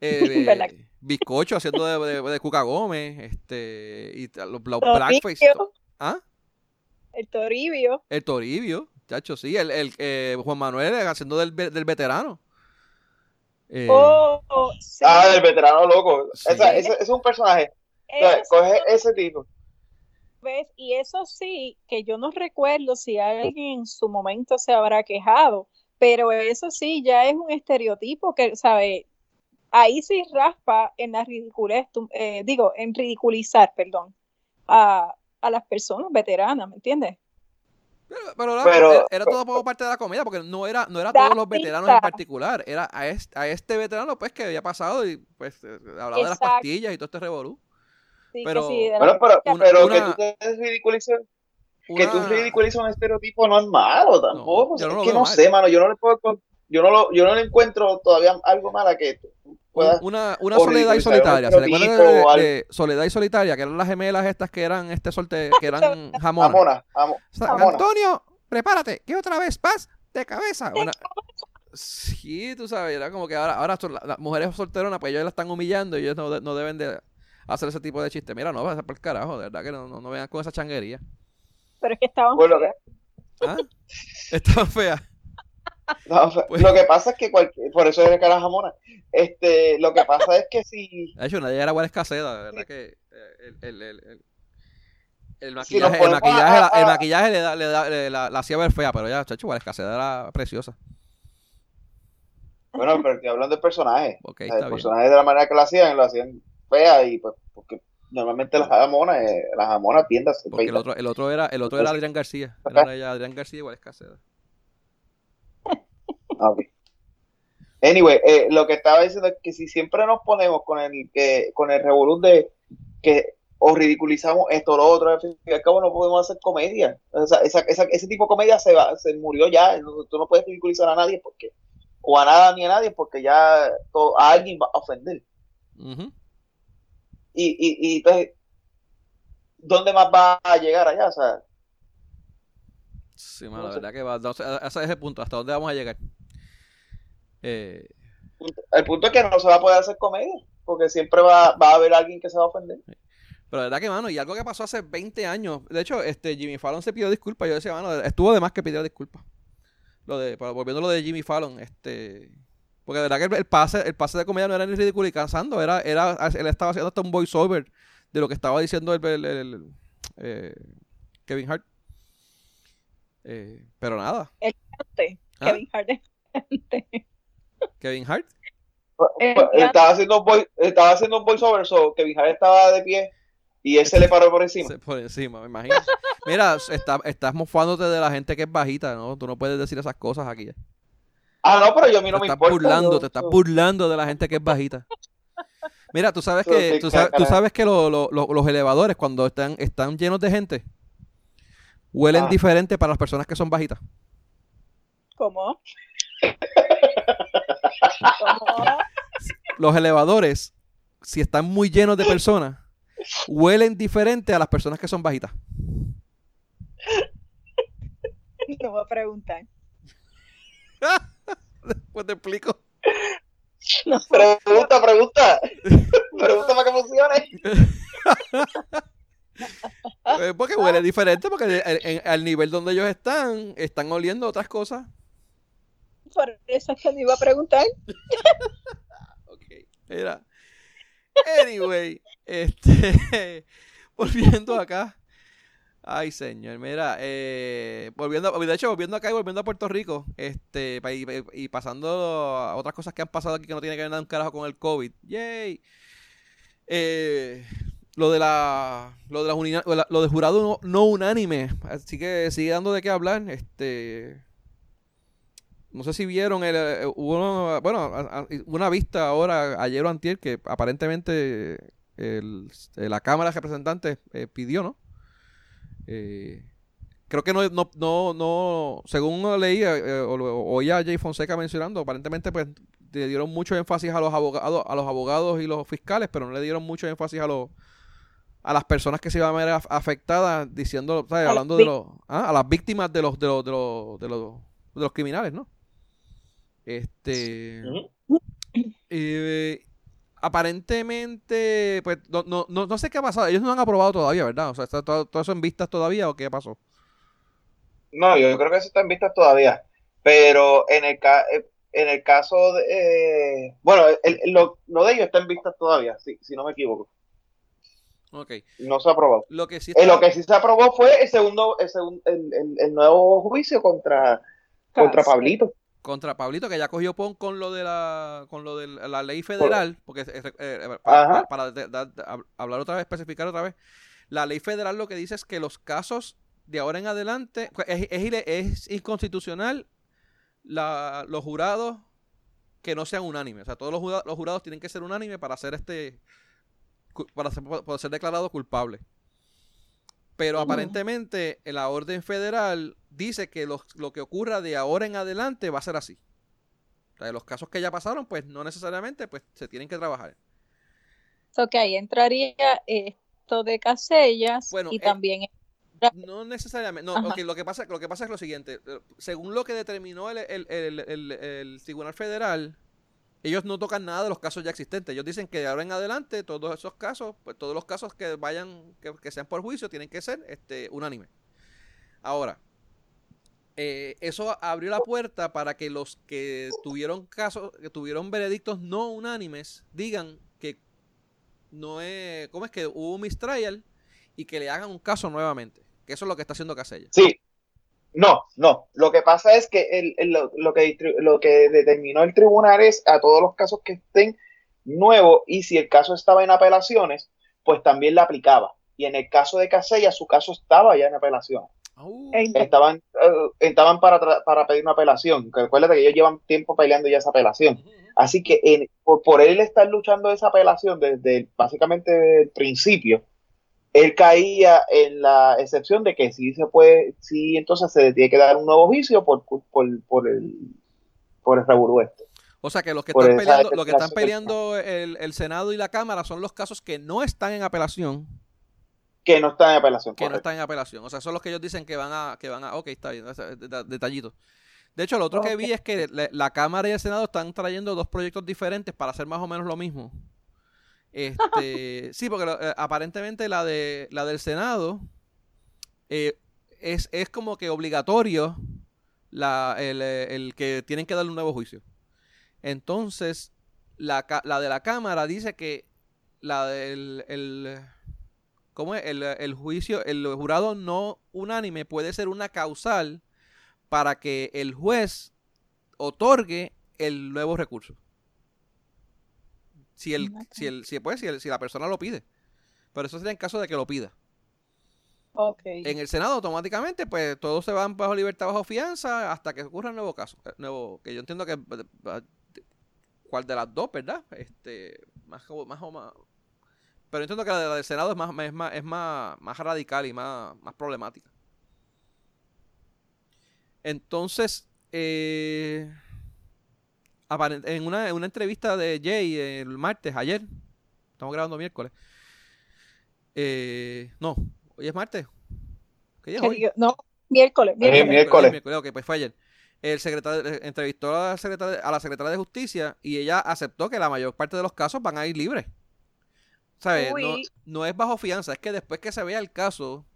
Eh, bizcocho haciendo de, de, de Cuca Gómez, este, y los, blackface. to- ¿Ah? El Toribio. El Toribio, chacho, sí, el, el eh, Juan Manuel haciendo del, del veterano. Eh, Oh, sí. Ah, del veterano loco. Sí. Esa- ese, ese es un personaje. O sea, Eso coge ese tipo. ¿Ves? Y eso sí, que yo no recuerdo si alguien en su momento se habrá quejado, pero eso sí ya es un estereotipo que, ¿sabe? Ahí sí raspa en la ridiculez, tú- eh, digo, en ridiculizar, perdón, a, a las personas veteranas, ¿me entiendes? Pero, pero era, Pero- era- era todo como parte de la comedia, porque no era, no era todos los veteranos en it. particular, era a este, a este veterano pues que había pasado y pues eh, hablaba de las pastillas y todo este revolú. Sí, que Pero- sí, Bueno, pero, Una- pero una- que tú te ridiculices, que tú Una- ridiculices un estereotipo no es malo tampoco. yo no es lo que veo no mal. sé, mano, yo no le puedo yo no lo, yo no le encuentro todavía algo malo a que tú puedas una, una soledad y solitaria. ¿Se o de, de Soledad y Solitaria? Que eran las gemelas estas que eran este solte, que eran [LAUGHS] jamonas. Amona, amo- Sa- Jamona. Antonio, prepárate, que otra vez vas de cabeza. Una- Sí, tú sabes, era como que ahora, ahora las mujeres solteronas, pues ellos las están humillando y ellos no, de- no deben de hacer ese tipo de chiste. Mira, no, vas a por el carajo, de verdad que no, no, no vengan con esa changuería. pero es que estaban Bueno, feas. ¿Ah? Está fea. [LAUGHS] No, Pues- Lo que pasa es que cualquier, por eso es de cara jamona. Este, lo que pasa es que si, De hecho, nadie era buena escaseda, de verdad que eh, el, el, el, el- Si maquillaje, el maquillaje, a- la, el a- maquillaje le, da, le, da, le- la, la hacía ver fea, pero ya, chacho, igual escaseda era preciosa. bueno, pero estoy hablando del personaje. Ok, O sea, está el bien. personaje de la manera que lo hacían, lo hacían fea y pues, porque normalmente las jamonas, eh, las jamonas ser Porque el otro, el otro era, el otro era Adrián García. Era ella, Adrián García igual escaseda. Ah, ok. Anyway, eh, lo que estaba diciendo es que si siempre nos ponemos con el que con el revolú de que o ridiculizamos esto o lo otro, al fin y al cabo no podemos hacer comedia. O sea, esa- esa- ese tipo de comedia se va, se murió ya. No- Tú no puedes ridiculizar a nadie porque o a nada ni a nadie porque ya todo- a alguien va a ofender. Y, y, y entonces, ¿dónde más va a llegar allá? O sea, Sí, mano, No la sé. verdad que va. no ese es el punto. ¿Hasta dónde vamos a llegar? Eh, el punto es que no se va a poder hacer comedia porque siempre va, va a haber alguien que se va a ofender. pero la verdad que, mano, y algo que pasó hace 20 años. De hecho, este Jimmy Fallon se pidió disculpas. Yo decía, mano, estuvo de más que pidió disculpas. Lo de, pero volviendo a lo de Jimmy Fallon, este. Porque de verdad que el, el pase, el pase de comedia no era ni ridículo y cansando. Era, era, él estaba haciendo hasta un voiceover de lo que estaba diciendo el, el- el- el, eh, Kevin Hart. Eh, pero nada. Antes, ¿Ah? Kevin Hart es. Kevin Hart. Eh, estaba haciendo un voice, estaba haciendo un voiceover, so Kevin Hart estaba de pie y él se le paró por encima. Por encima, me imagino. Mira, está, estás mofándote de la gente que es bajita, ¿no? Tú no puedes decir esas cosas aquí. Ah, no, pero yo a mí no te me estás importa. burlando, yo- te estás burlando de la gente que es bajita. Mira, tú sabes [LAUGHS] que tú sabes, tú sabes que lo- lo- lo- los elevadores cuando están están llenos de gente, huelen Ah. diferente para las personas que son bajitas. ¿Cómo? ¿Cómo? Los elevadores, si están muy llenos de personas, huelen diferente a las personas que son bajitas. [LAUGHS] No voy a preguntar. [LAUGHS] Pues te explico. No, Pregunta, pregunta. [LAUGHS] pregunta para que funcione. Eh, porque huele diferente, porque al nivel donde ellos están, están oliendo otras cosas. Por eso es que no iba a preguntar. [LAUGHS] Ok, mira. Anyway, este, [LAUGHS] volviendo acá. Ay, señor, mira, eh, volviendo, de hecho, volviendo acá y volviendo a Puerto Rico, este, y, pasando a otras cosas que han pasado aquí que no tienen que ver nada un carajo con el COVID. Yay. Eh, lo de la, lo de uni- lo, del jurado no, no unánime, así que sigue dando de qué hablar, este, no sé si vieron, el, eh, hubo una, bueno, a- a- una vista ahora, ayer o antier, que aparentemente el- la Cámara de Representantes eh, pidió, ¿no? Eh, creo que no, no, no, no según leía, eh, o, oía a Jay Fonseca mencionando, aparentemente pues le dieron mucho énfasis a los abogados, a los abogados y los fiscales, pero no le dieron mucho énfasis a los a las personas que se iban a ver af- afectadas, diciendo, ¿sabes? Hablando de los, ah, a las víctimas de los, de los, de los, de los, de los criminales, ¿no? Este, eh, aparentemente, pues, no, no, no, no sé qué ha pasado. Ellos no han aprobado todavía, ¿verdad? O sea, está todo, todo eso en vistas todavía o qué pasó. No, yo creo que eso está en vistas todavía. Pero en el, ca- eh, en el caso de. eh, bueno, el- el- lo, lo de ellos está en vistas todavía, si, si no me equivoco. Ok. No se ha aprobado. Lo que sí Eh, lo que sí se aprobó fue el segundo, el, el, el- el nuevo juicio contra, contra. Pablito. Contra Pablito, que ya cogió pon con lo de la, con lo de la ley federal, porque eh, eh, para, de- hablar otra vez, especificar otra vez, la ley federal lo que dice es que los casos de ahora en adelante pues, es, es, es inconstitucional la, los jurados que no sean unánimes. O sea, todos los, jura- los jurados tienen que ser unánimes para ser este para ser, para ser declarado culpable. Pero Ujú. aparentemente en la orden federal dice que los- lo que ocurra de ahora en adelante va a ser así. O sea, los casos que ya pasaron, pues no necesariamente pues se tienen que trabajar. Que ahí entraría esto de Casellas Bueno, y eh, también No necesariamente. No, ok, lo, que pasa, lo que pasa es lo siguiente. eh, Según lo que determinó el, el- el- el- Tribunal Federal, ellos no tocan nada de los casos ya existentes. Ellos dicen que de ahora en adelante todos esos casos, pues todos los casos que vayan, que, que sean por juicio, tienen que ser este, unánimes. Ahora, eh, eso abrió la puerta para que los que tuvieron casos, que tuvieron veredictos no unánimes, digan que no es, ¿cómo es que hubo un mistrial y que le hagan un caso nuevamente? Que eso es lo que está haciendo Casella. Sí. No, no. Lo que pasa es que el, lo, lo que lo que determinó el tribunal es a todos los casos que estén nuevos y si el caso estaba en apelaciones, pues también la aplicaba. Y en el caso de Casella, su caso estaba ya en apelaciones. Estaban, eh, estaban para, para pedir una apelación. Que recuerda que ellos llevan tiempo peleando ya esa apelación. Así que en- por, por él estar luchando esa apelación desde básicamente el principio, él caía en la excepción de que sí se puede, sí entonces se le tiene que dar un nuevo juicio por, por, por el por el revolú este. O sea que los que están peleando, lo que están peleando el, el Senado y la Cámara son los casos que no están en apelación, que no está en apelación. que no están en apelación. O sea, son los que ellos dicen que van a, que van a, ok, está bien, detallito. De hecho, lo otro que vi es que la, la Cámara y el Senado están trayendo dos proyectos diferentes para hacer más o menos lo mismo. Este, [LAUGHS] sí, porque eh, aparentemente la de la del Senado eh, es, es como que obligatorio la, el, eh, el que tienen que darle un nuevo juicio. Entonces, la, la de la Cámara dice que la del el, ¿cómo es? El, el juicio, el jurado no unánime puede ser una causal para que el juez otorgue el nuevo recurso. Si el, si el, si, pues, si, el- si la persona lo pide. Pero eso sería en caso de que lo pida. Ok. En el Senado automáticamente, pues todos se van bajo libertad, bajo fianza, hasta que ocurra el nuevo caso. Nuevo, que yo entiendo que eh, eh, cuál de las dos, ¿verdad? Este, más más o más. Pero entiendo que la, de- la del Senado es más, es más, es más, más radical y más, más problemática. Entonces, eh, en, una, en una entrevista de Jay el martes, ayer, estamos grabando miércoles, eh, no, hoy es martes. ¿Qué día es hoy? No, miércoles. Miércoles. miércoles. miércoles. Ok, pues fue ayer. El secretario eh, entrevistó a la, secretaria, a la secretaria de Justicia y ella aceptó que la mayor parte de los casos van a ir libres. ¿Sabes? No, no, es bajo fianza, es que después que se vea el caso,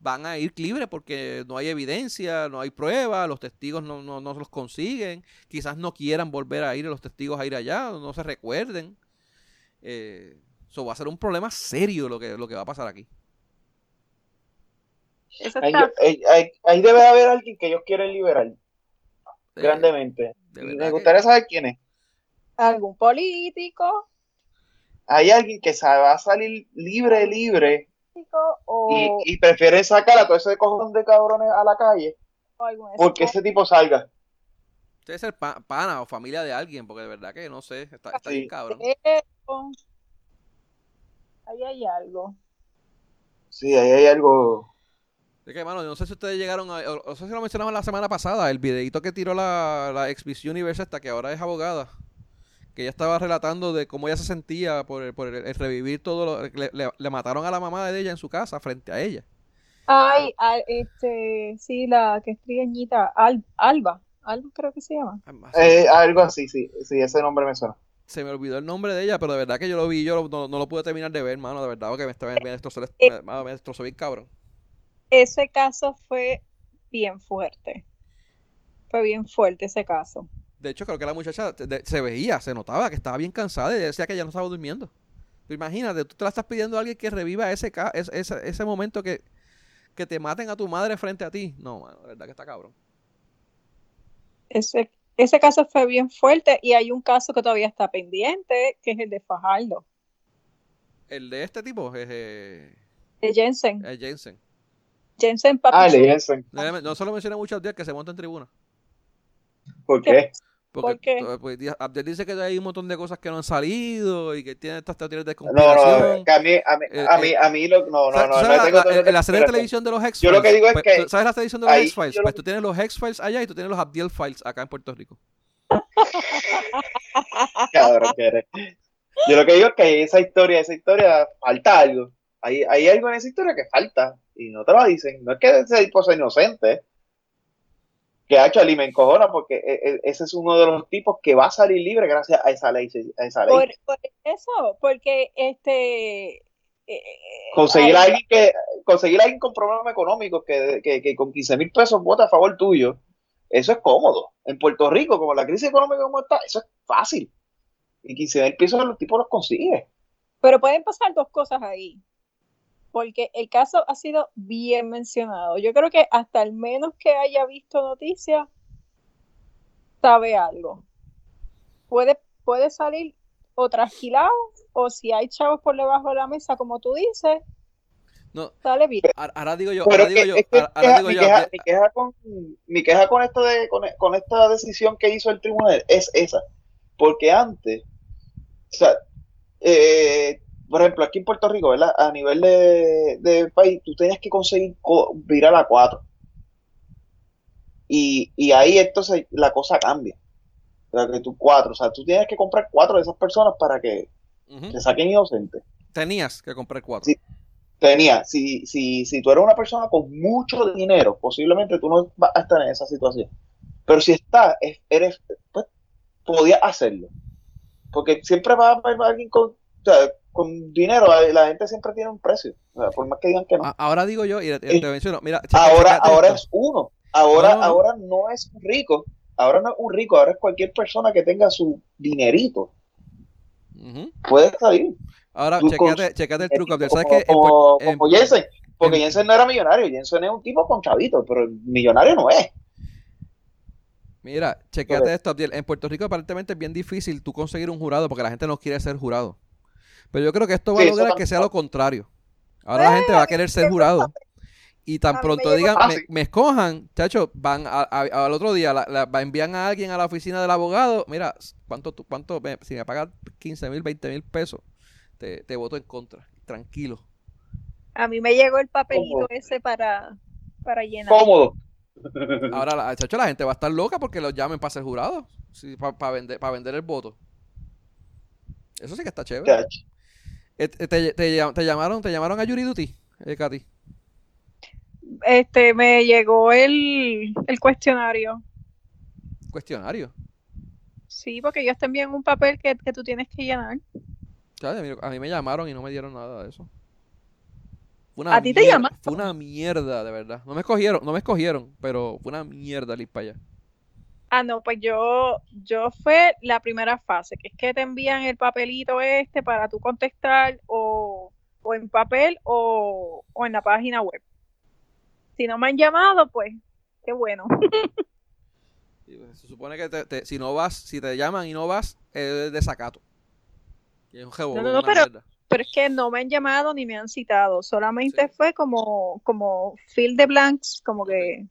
van a ir libres porque no hay evidencia, no hay prueba, los testigos no, no, no los consiguen, quizás no quieran volver a ir los testigos a ir allá, no se recuerden. Eh, eso va a ser un problema serio lo que, lo que va a pasar aquí. Ahí, debe haber alguien que ellos quieren liberar eh, grandemente. Me gustaría saber quién es. ¿Algún político? Hay alguien que va a salir libre, libre y, prefieren sacar a todo ese cojón de cabrones a la calle porque ese tipo salga. Debe ser pana o familia de alguien, porque de verdad que no sé, está, bien cabrón. Ahí hay algo. Sí, ahí hay algo. Es que, mano, no sé si ustedes llegaron a. No sé si lo mencionamos la semana pasada, el videito que tiró la, la ex Universe hasta que ahora es abogada que ella estaba relatando de cómo ella se sentía por, el, por el, revivir todo lo le, le, mataron a la mamá de ella en su casa frente a ella. Ay, este, sí, la que es trigueñita, Alba, Alba creo que se llama. Eh, algo así, sí, sí, ese nombre me suena. Se me olvidó el nombre de ella, pero de verdad que yo lo vi, yo no, lo pude terminar de ver, mano, de verdad, que me, estaba, me, destrozó, eh, me, me destrozó bien cabrón. Ese caso fue bien fuerte. Fue bien fuerte ese caso. De hecho, creo que la muchacha se veía, se notaba que estaba bien cansada y decía que ya no estaba durmiendo. Pero imagínate, tú te la estás pidiendo a alguien que reviva ese, ese, ese momento que, que te maten a tu madre frente a ti. No, mano, la verdad que está cabrón. Ese, ese caso fue bien fuerte y hay un caso que todavía está pendiente, que es el de Fajardo. ¿El de este tipo? Es, eh... Jensen. El Jensen. Jensen Papi. Ah, el Jensen. No, no solo menciona muchos días que se monta en tribuna. ¿Por qué? Porque pues, Abdel dice que hay un montón de cosas que no han salido y que tiene estas teorías de conspiración. No, no, que a mí, a mí, eh, a mí, eh, a mí lo, no, no, no, no, tengo la, la serie de televisión de los X-Files. Yo lo que digo es pues, que. ¿Sabes la televisión de los X-Files? Pues tú tienes los X-Files allá y tú tienes los Abdiel Files acá en Puerto Rico. [LAUGHS] Cabrón que eres. Yo lo que digo es que esa historia, esa historia, falta algo. Hay, hay algo en esa historia que falta y no te lo dicen. No es que ese tipo sea inocente que ha hecho me encojona porque e, e, ese es uno de los tipos que va a salir libre gracias a esa ley. A esa ley. Por, eso, porque este eh, conseguir a alguien que conseguir a alguien con problemas económicos que, que, con 15 mil pesos vota a favor tuyo, eso es cómodo. En Puerto Rico, como la crisis económica como está, eso es fácil. Y 15 mil pesos los tipos los consigue. Pero pueden pasar dos cosas ahí porque el caso ha sido bien mencionado. Yo creo que hasta el menos que haya visto noticias, sabe algo. Puede, puede salir o trasquilado, o si hay chavos por debajo de la mesa, como tú dices, no, sale bien. Ahora digo yo, ahora digo yo, mi, queja, con, mi queja con esto de, con, esta decisión que hizo el tribunal es esa. Porque antes, o sea, eh, por ejemplo, aquí en Puerto Rico, ¿verdad? A nivel de, país, tú tenías que conseguir virar a cuatro. Y, y, ahí entonces la cosa cambia. O sea, que tú cuatro, o sea, tú tienes que comprar cuatro de esas personas para que te saquen inocente. Tenías que comprar cuatro. Sí, tenía. Si, si, si tú eres una persona con mucho dinero, posiblemente tú no vas a estar en esa situación. Pero si estás, eres, pues, podías hacerlo. Porque siempre va a haber alguien con, o sea, con dinero la gente siempre tiene un precio. por más que digan que no. Ahora digo yo, y te, eh, menciono, mira, ahora, ahora es uno. Ahora, no, ahora no es un rico. Ahora no es un rico, ahora es cualquier persona que tenga su dinerito. Puede salir. Ahora, checate, checate, el truco. ¿Sabes que como, Jensen, porque Jensen no era millonario. Jensen es un tipo con chavito, pero el millonario no es. Mira, chequeate esto, En Puerto Rico aparentemente es bien difícil tú conseguir un jurado porque la gente no quiere ser jurado. Pero yo creo que esto va a lograr que sea lo contrario. Ahora la gente va a querer ser jurado. Y tan pronto digan, me, escojan, chacho, van al otro día, la, envían a alguien a la oficina del abogado. Mira, ¿cuánto, cuánto si me pagas 15 mil, 20 mil pesos, te, voto en contra. Tranquilo. A mí me llegó el papelito ese para, para llenar. Cómodo. Ahora, la, chacho, la gente va a estar loca porque los llamen para ser jurado. para vender, para vender el voto. Eso sí que está chévere. Eh, te, te, te, llamaron, te llamaron a Yuri Duty, eh, Katy. Este, me llegó el, el cuestionario. ¿Cuestionario? Sí, porque ellos te envían un papel que, que tú tienes que llenar. a mí me llamaron y no me dieron nada de eso. ¿A ti te llamaron? Fue una mierda, de verdad. No me escogieron, no me escogieron, pero fue una mierda ir para allá. Ah, no, pues yo, yo fue la primera fase, que es que te envían el papelito este para tú contestar o, o en papel o, o en la página web. Si no me han llamado, pues, qué bueno. [LAUGHS] Pues, se supone que si no vas, si te llaman y no vas, es desacato. Y es un no, no, pero, pero, es que no me han llamado ni me han citado. Solamente fue como, como fill de blanks, como que.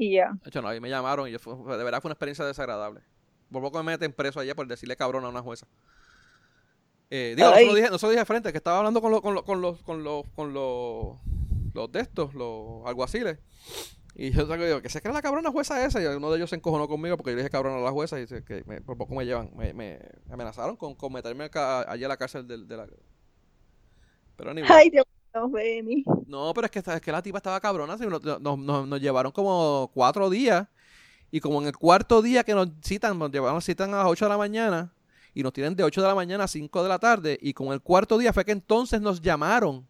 Y ya. De hecho, no, ahí me llamaron y fue, de verdad fue una experiencia desagradable. Por poco me meten preso allá por decirle cabrón a una jueza. Eh, digo, no se, lo dije, no se lo dije frente, que estaba hablando con, con, con, los, con, los, con los, los de estos, los alguaciles. Y yo digo, que se cree la cabrona jueza esa. Y uno de ellos se encojonó conmigo porque yo le dije cabrón a la jueza y dice que por poco me llevan, me, me amenazaron con, con meterme allí a la cárcel de, de la... Pero ni Ay, Dios no, no, pero es que, es que la tipa estaba cabrona. Nos, nos, nos, llevaron como cuatro días. Y como en el cuarto día que nos citan, nos llevaron, citan a las 8 de la mañana. Y nos tienen de 8 de la mañana a 5 de la tarde. Y con el cuarto día fue que entonces nos llamaron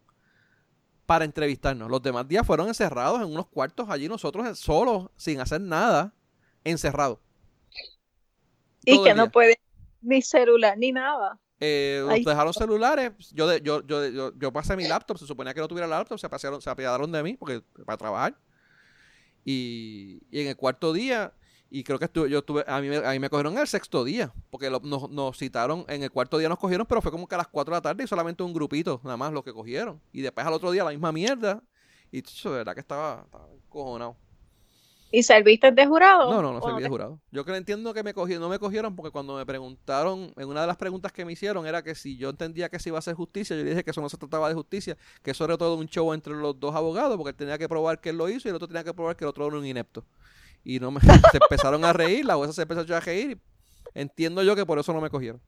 para entrevistarnos. Los demás días fueron encerrados en unos cuartos allí nosotros solos, sin hacer nada, encerrados. Y que no puede ni celular ni nada. Eh, nos dejaron celulares. Yo, yo, yo, yo, pasé mi laptop. Se suponía que no tuviera laptop. Se, pasaron, se apiadaron de mí porque para trabajar. Y, y en el cuarto día y creo que estuve, yo estuve, a mí, a mí me cogieron el sexto día, porque nos, nos, citaron, en el cuarto día nos cogieron, pero fue como que a las 4 de la tarde y solamente un grupito, nada más lo que cogieron. Y después al otro día la misma mierda. Y de verdad que estaba, estaba cojonado. ¿Y serviste de jurado? No, no, no serví de jurado. Yo que entiendo que me cogieron, no me cogieron porque cuando me preguntaron, en una de las preguntas que me hicieron era que si yo entendía que se iba a hacer justicia, yo dije que eso no se trataba de justicia, que eso era todo un show entre los dos abogados, porque él tenía que probar que él lo hizo y el otro tenía que probar que el otro era un inepto y no me, [LAUGHS] se empezaron a reír, la jueza se empezó a reír. entiendo yo que por eso no me cogieron.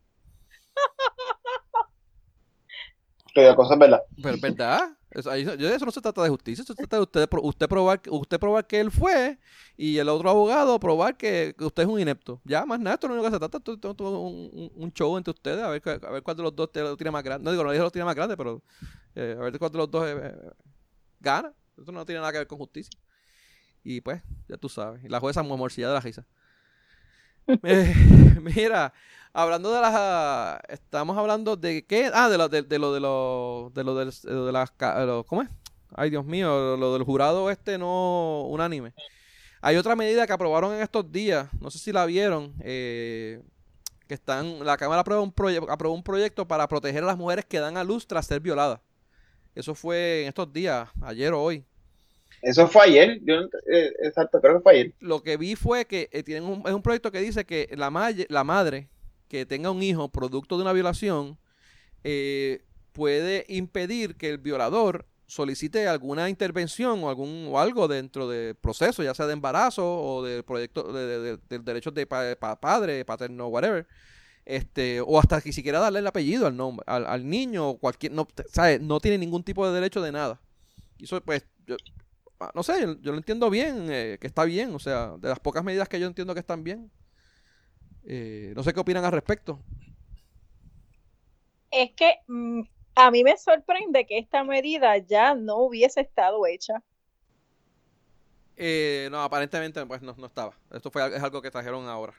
Pero cosa es verdad. Pero es verdad. Eso, eso no se trata de justicia, eso se trata de usted, usted, probar, usted probar que él fue y el otro abogado probar que, usted es un inepto. Ya, más nada, esto lo único que se trata es un, un, show entre ustedes, a ver, a ver cuál de los dos lo tiene más grande. No digo, no dije lo tiene más grande, pero eh, a ver cuál de los dos eh, gana. Eso no tiene nada que ver con justicia. Y pues, ya tú sabes. Y la jueza muy morcilla de la risa. [LAUGHS] Mira, hablando de las. estamos hablando de qué. Ah, de lo de, lo de lo de lo de, las. ¿Cómo es? Ay, Dios mío, lo del jurado este no unánime. Hay otra medida que aprobaron en estos días, no sé si la vieron, eh, que están, la Cámara aprobó un, aprobó un proyecto para proteger a las mujeres que dan a luz tras ser violadas. Eso fue en estos días, ayer o hoy. Eso fue ayer, yo eh, exacto, creo que fue ayer. Lo que vi fue que eh, tienen un, es un proyecto que dice que la, la madre que tenga un hijo producto de una violación eh, puede impedir que el violador solicite alguna intervención o algún o algo dentro del proceso, ya sea de embarazo o del proyecto de, del derecho de padre, paterno, whatever, este, o hasta que siquiera darle el apellido al nombre, al, niño o cualquier, no, no tiene ningún tipo de derecho de nada. Y eso pues yo, no sé, yo, lo entiendo bien, eh, que está bien, o sea, de las pocas medidas que yo entiendo que están bien. Eh, no sé qué opinan al respecto. Es que mm, a mí me sorprende que esta medida ya no hubiese estado hecha. Eh, no, aparentemente pues no, estaba. Esto fue, es algo que trajeron ahora.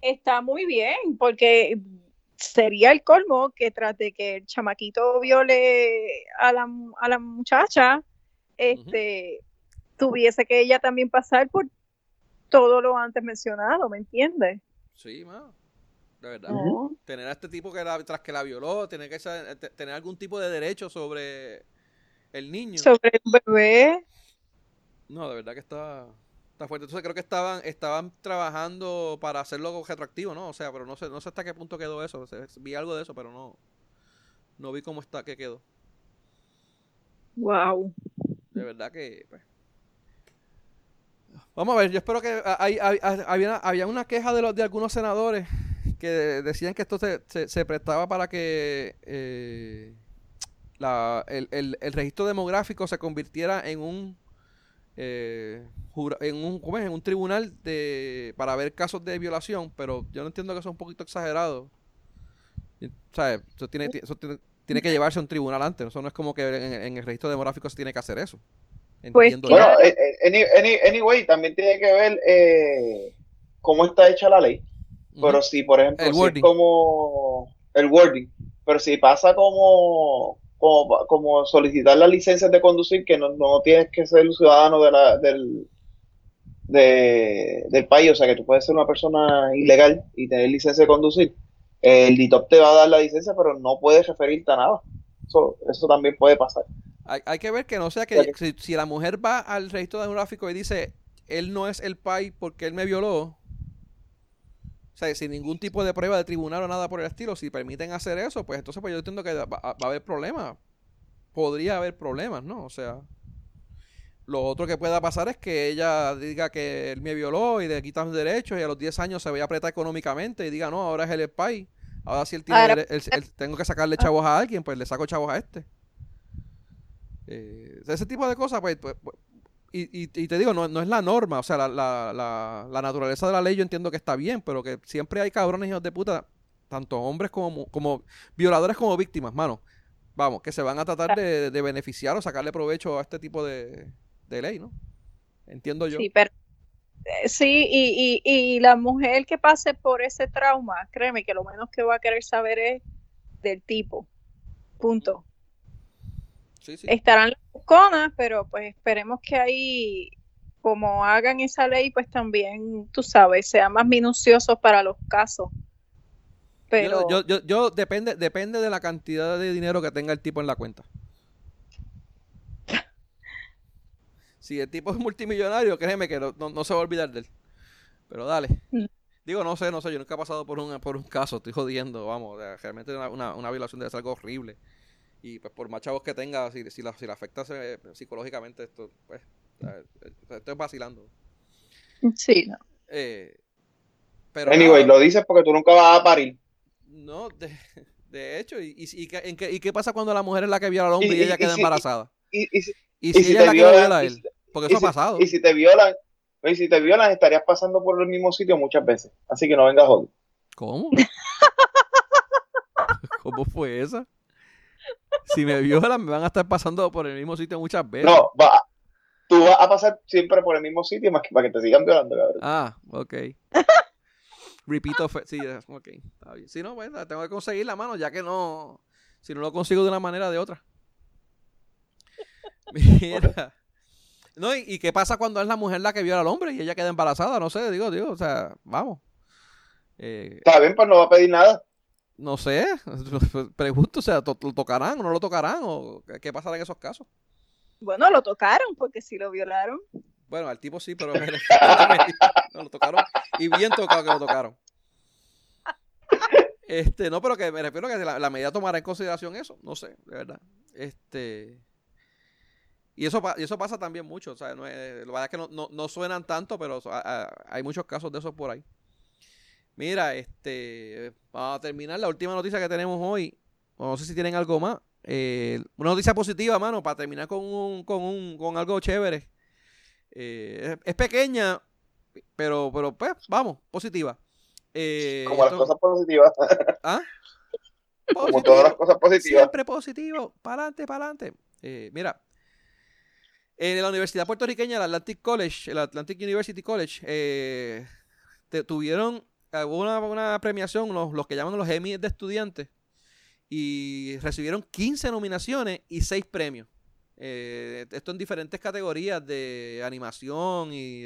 Está muy bien, porque sería el colmo que tras de que el chamaquito viole a la, a la muchacha, este, tuviese que ella también pasar por todo lo antes mencionado, ¿me entiendes? Sí, ma. De verdad. Tener a este tipo que la, tras que la violó, tener que tener algún tipo de derecho sobre el niño. Sobre el bebé. No, de verdad que está, está fuerte. Entonces creo que estaban, estaban trabajando para hacerlo retroactivo, ¿no? O sea, pero no sé, no sé hasta qué punto quedó eso. vi algo de eso, pero no, no vi cómo está, qué quedó. Wow de verdad que, pues, Vamos a ver, yo espero que hay, había, había, una queja de, los, de algunos senadores que decían que esto se, se, prestaba para que eh, la, el, el, el, registro demográfico se convirtiera en un eh, en un en un tribunal de para ver casos de violación, pero yo no entiendo que eso es un poquito exagerado. ¿Sabes? Eso tiene, eso tiene, que llevarse a un tribunal antes. Eso no es como que en, el registro demográfico se tiene que hacer eso. Pues bueno, eh, eh, anyway, también tiene que ver eh, cómo está hecha la ley. Pero si, por ejemplo, si como el wording, pero si pasa como, como, solicitar las licencias de conducir, que no, no tienes que ser un ciudadano de la, del, del país, o sea que tú puedes ser una persona ilegal y tener licencia de conducir, el DITOP te va a dar la licencia, pero no puedes referirte a nada. Eso, eso también puede pasar. Hay, que ver que no sea que si, la mujer va al registro demográfico y dice, él no es el país porque él me violó, o sea, sin ningún tipo de prueba de tribunal o nada por el estilo, si permiten hacer eso, pues entonces pues yo entiendo que va, va a haber problemas. Podría haber problemas, ¿no? O sea... Lo otro que pueda pasar es que ella diga que él me violó y le quitan derechos y a los 10 años se vaya a apretar económicamente y diga, no, ahora es el país. Ahora si él tiene, tengo que sacarle chavos a alguien, pues le saco chavos a este. Eh, ese tipo de cosas, pues, pues, pues y, y, te digo, no, no, es la norma, o sea, la, la, la, naturaleza de la ley yo entiendo que está bien, pero que siempre hay cabrones hijos de puta, tanto hombres como, como violadores como víctimas, mano. Vamos, que se van a tratar de beneficiar o sacarle provecho a este tipo de, de ley, ¿no? Entiendo yo. Sí, pero eh, sí, y, y, y, la mujer que pase por ese trauma, créeme que lo menos que va a querer saber es del tipo. Punto. Sí, sí. Estarán las busconas, pero pues esperemos que ahí, como hagan esa ley, pues también, tú sabes, sean más minuciosos para los casos. Pero... Yo, yo, yo, depende, depende de la cantidad de dinero que tenga el tipo en la cuenta. Si el tipo es multimillonario, créeme que no, se va a olvidar de él. Pero dale. Mm. Digo, no sé, no sé, yo nunca he pasado por un, por un caso, estoy jodiendo, vamos, realmente una, una, violación debe ser algo horrible. Y pues por más chavos que tenga, si, si, la, si la afecta psicológicamente, esto, pues, estoy vacilando. Sí, no. Eh, pero anyway, lo dices porque tú nunca vas a parir. No, de, de hecho, y, y, y, qué, pasa cuando la mujer es la que viola al hombre y, ella queda embarazada? Y, si, ella la que viola a él. Porque eso ha pasado. Y si te violan, y si te violan, estarías pasando por el mismo sitio muchas veces. Así que no vengas joder. ¿Cómo? [LAUGHS] ¿Cómo fue esa? Si me violan, me van a estar pasando por el mismo sitio muchas veces. No, va. Tú vas a pasar siempre por el mismo sitio más que para que te sigan violando, cabrón. Ah, ok. Repito, sí, ok. Está bien. Si no, pues tengo que conseguir la mano, ya que no. Si no lo consigo de una manera o de otra. [LAUGHS] Mira. No, y, qué pasa cuando es la mujer la que viola al hombre y ella queda embarazada? No sé, digo, digo, o sea, vamos. Eh, Está bien, pues no va a pedir nada. No sé, [LAUGHS] pregunto, o sea, ¿lo tocarán o no lo tocarán? ¿O qué pasará en esos casos? Bueno, lo tocaron, porque si lo violaron. Bueno, al tipo sí, pero [LAUGHS] no, lo tocaron y bien tocado que lo tocaron. Este, no, pero que me refiero a que la, la medida tomará en consideración eso, no sé, de verdad. Este, y eso, y eso pasa también mucho, o sea, no es, la verdad es que no, no, suenan tanto, pero hay muchos casos de esos por ahí. Mira, este, vamos a terminar la última noticia que tenemos hoy. No sé si tienen algo más. Eh, una noticia positiva, mano, para terminar con, un, con, un, con algo chévere. Eh, es, pequeña, pero, pero pues, vamos, positiva. Eh, Como las cosas positivas. [LAUGHS] ¿Ah? Como todas las cosas positivas. Siempre positivo. Para adelante, para adelante. mira, en la Universidad Puertorriqueña, el Atlantic College, el Atlantic University College, eh, tuvieron eh, una, premiación, los, que llaman los Emmy de estudiantes, y recibieron 15 nominaciones y 6 premios. Eh, esto en diferentes categorías de animación y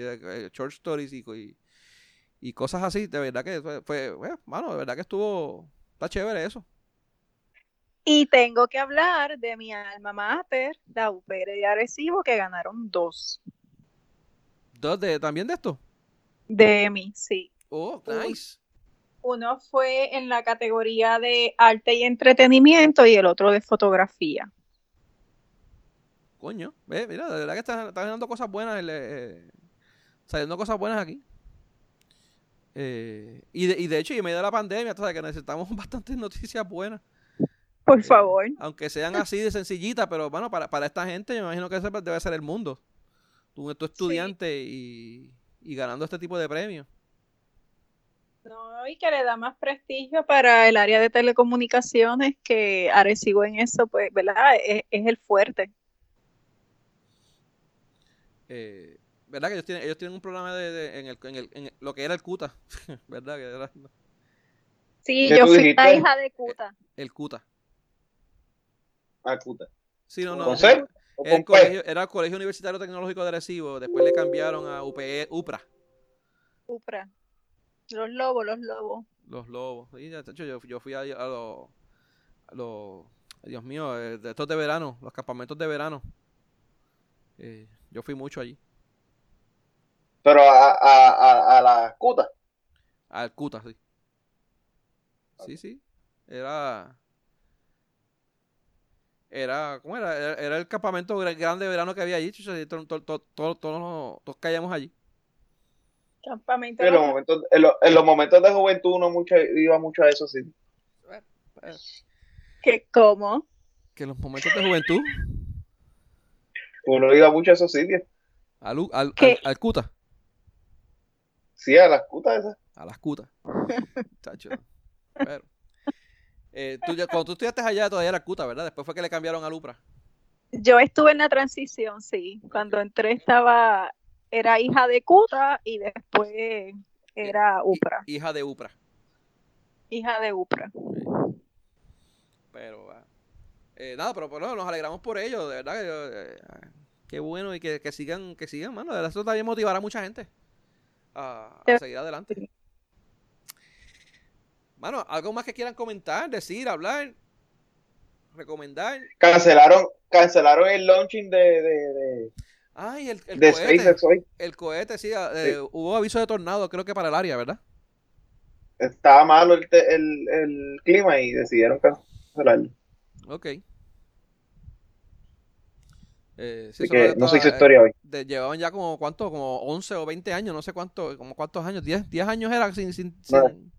short stories y, cosas así. De verdad que fue, fue bueno, de verdad que estuvo, está chévere eso. Y tengo que hablar de mi alma mater, la UPR de Arecibo, que ganaron dos. ¿Dos de, también de esto? De mí, sí. Oh, nice. Uno fue en la categoría de arte y entretenimiento y el otro de fotografía. Coño, ve, mira, de verdad que están, dando cosas buenas. Eh, saliendo cosas buenas aquí. Eh, y, de, y de hecho, y en medio de la pandemia, tú sabes que necesitamos [LAUGHS] bastantes noticias buenas. Por Eh, favor. Aunque sean así de sencillitas, pero bueno, para, para esta gente, yo me imagino que ese debe ser el mundo. Tú, tú estudiante y, y ganando este tipo de premios. No, y que le da más prestigio para el área de telecomunicaciones que Arecibo en eso, pues, ¿verdad? Es, es el fuerte. Eh, ¿Verdad que ellos tienen, ellos tienen un programa de, de- en, el, en, el, en lo que era el CUTA? [LAUGHS] ¿Verdad? Que era Sí, ¿Qué yo fui dijiste? la hija de Cuta. el CUTA. Ah, puta. Sí, no, no. ¿Con sí, C? ¿O Era el, con colegio, era el Colegio Universitario Tecnológico de Arecibo. Después le cambiaron a UPE, UPRA. Upra. Los lobos, los lobos. Los lobos. Y ya, tacho, yo, yo fui a, a los. Dios mío, eh, de estos de verano, los campamentos de verano. Eh, yo fui mucho allí. Pero a, a, a, a la cuta. Al CUTA, sí. Sí, sí. Era. Era. ¿Cómo era? Era, era el campamento gra- grande de verano que había allí. chucha, y to- to- to- to- Todos todos caíamos allí. Campamento. En los momentos, en los, en los momentos de juventud uno mucho, iba mucho a eso, sí. que ¿Cómo? Que en los momentos de juventud. Uno iba mucho a esos sitios. Al, al, ¿Qué? al, al CUTA. Sí, a las cutas esas. A las cutas. [LAUGHS] Chacho. [LAUGHS] Pero. Eh, tú cuando tú estudiaste allá todavía era cuta, ¿verdad? Después fue que le cambiaron a Lupra. Yo estuve en la transición, sí. Cuando entré estaba, era hija de Cuta y después era Upra, Hija de Upra. hija de Upra. Pero, ah, eh, nada, pero, pero nos alegramos por ello, de verdad. que, eh, qué bueno y que, que sigan, que sigan, mano. de verdad, Eso también motivará a mucha gente a, a seguir adelante. Mano, algo más que quieran comentar, decir, hablar, recomendar. Cancelaron, cancelaron el launching de, de, de, Ay, el, el de cohete. SpaceX hoy. El cohete, sí, eh, hubo aviso de tornado, creo que para el área, ¿verdad? Estaba malo el, te- el, el clima y decidieron cancelarlo. Ok. Eh, sí, Así que no se hizo eh, historia hoy. de- llevaban ya como cuánto, como 11 o 20 años, no sé cuánto, como cuántos años, 10, 10 años era sin, sin, sin-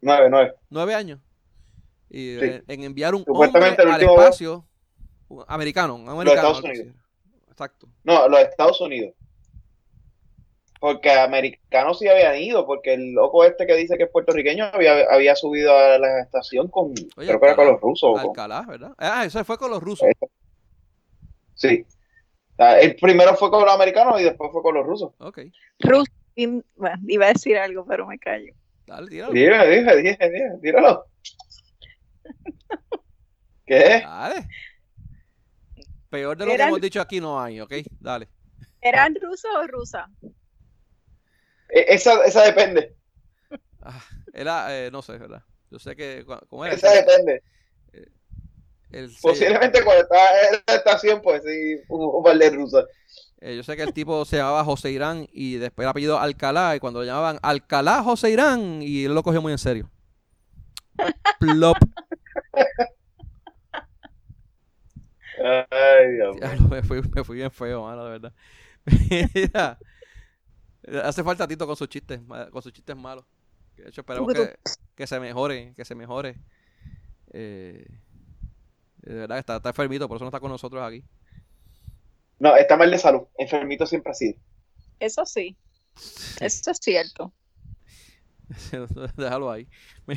Nueve, nueve. 9 años. Y Sí. eh, en enviar un hombre Supuestamente el al último- espacio, un americano, un americano. Estados algo así. Unidos. Exacto. No, los Estados Unidos. Porque americanos sí habían ido, porque el loco este que dice que es puertorriqueño había, había subido a la estación con, Oye, creo que era con los rusos. con- Alcalá, ¿verdad? Ah, eso fue con los rusos. sí. O sea, el primero fue con los americanos y después fue con los rusos. Ok. Rus, iba a decir algo, pero me callo. Dale, tíralo. Dime, dime, dime, dime, tíralo. [LAUGHS] ¿Qué? Dale. Peor de lo que hemos dicho aquí no hay, ¿ok? Dale. ¿Eran rusos o rusas? E- Esa, esa depende. Ah, era, eh, no sé, ¿verdad? Yo sé que, ¿cómo era? Esa depende. El- sí, Posiblemente cuando estaba en la estación, pues sí, hubo un par de rusos. Eh, yo sé que el tipo se llamaba José Irán y después el apellido Alcalá y cuando lo llamaban Alcalá José Irán y él lo cogió muy en serio. Plop. Ay, Dios mío. Diablo, me, fui, me fui bien feo, mano, de verdad. [LAUGHS] Mira, hace falta Tito con sus chistes, con sus chistes malos. De hecho, esperemos que, que se mejore, que se mejore. Eh, de verdad que está, está enfermito, por eso no está con nosotros aquí. No, está mal de salud. Enfermito siempre así. Eso sí, eso es cierto. [LAUGHS] Déjalo ahí. [LAUGHS]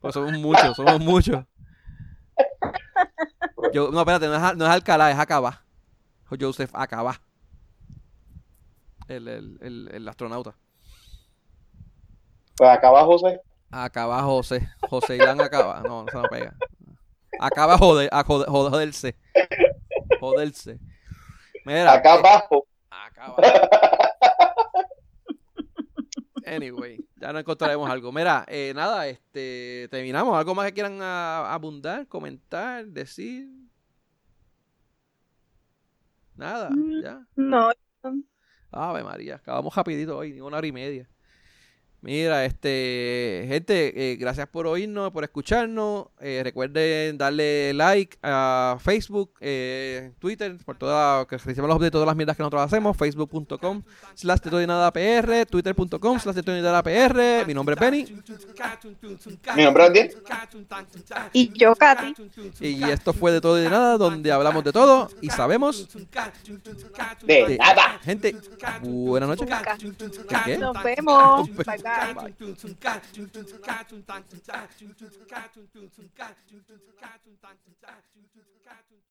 Pues somos muchos, somos muchos. Yo, no, espérate, no es, no es Alcalá, es Acabá. Joseph Acabá. El, el, el, el astronauta. Pues acá va José. Acaba José. José Irán acaba. No, no se me pega. Acaba joder, a joder, joderse. Joderse. Mira. Acá eh, abajo. acaba. [LAUGHS] Anyway, ya no encontraremos algo. Mira, eh, nada, este, terminamos. ¿Algo más que quieran abundar, comentar, decir? Nada, Mm. ya. No, Ave María, acabamos rapidito hoy, ni una hora y media. Mira, este, gente, eh, gracias por oírnos, por escucharnos. Eh, recuerden darle like a Facebook, eh, Twitter, por toda, que reciban los de todas las mierdas que nosotros hacemos. Facebook.com slash de todo y nada PR, Twitter.com slash de todo y nada PR. Mi nombre es Benny. Mi nombre es Andy. Y yo, Katy. Y esto fue de todo y de nada, donde hablamos de todo y sabemos De nada. Gente, buenas noches. ¿Qué? Nos vemos. Bye. [LAUGHS] Bye. night.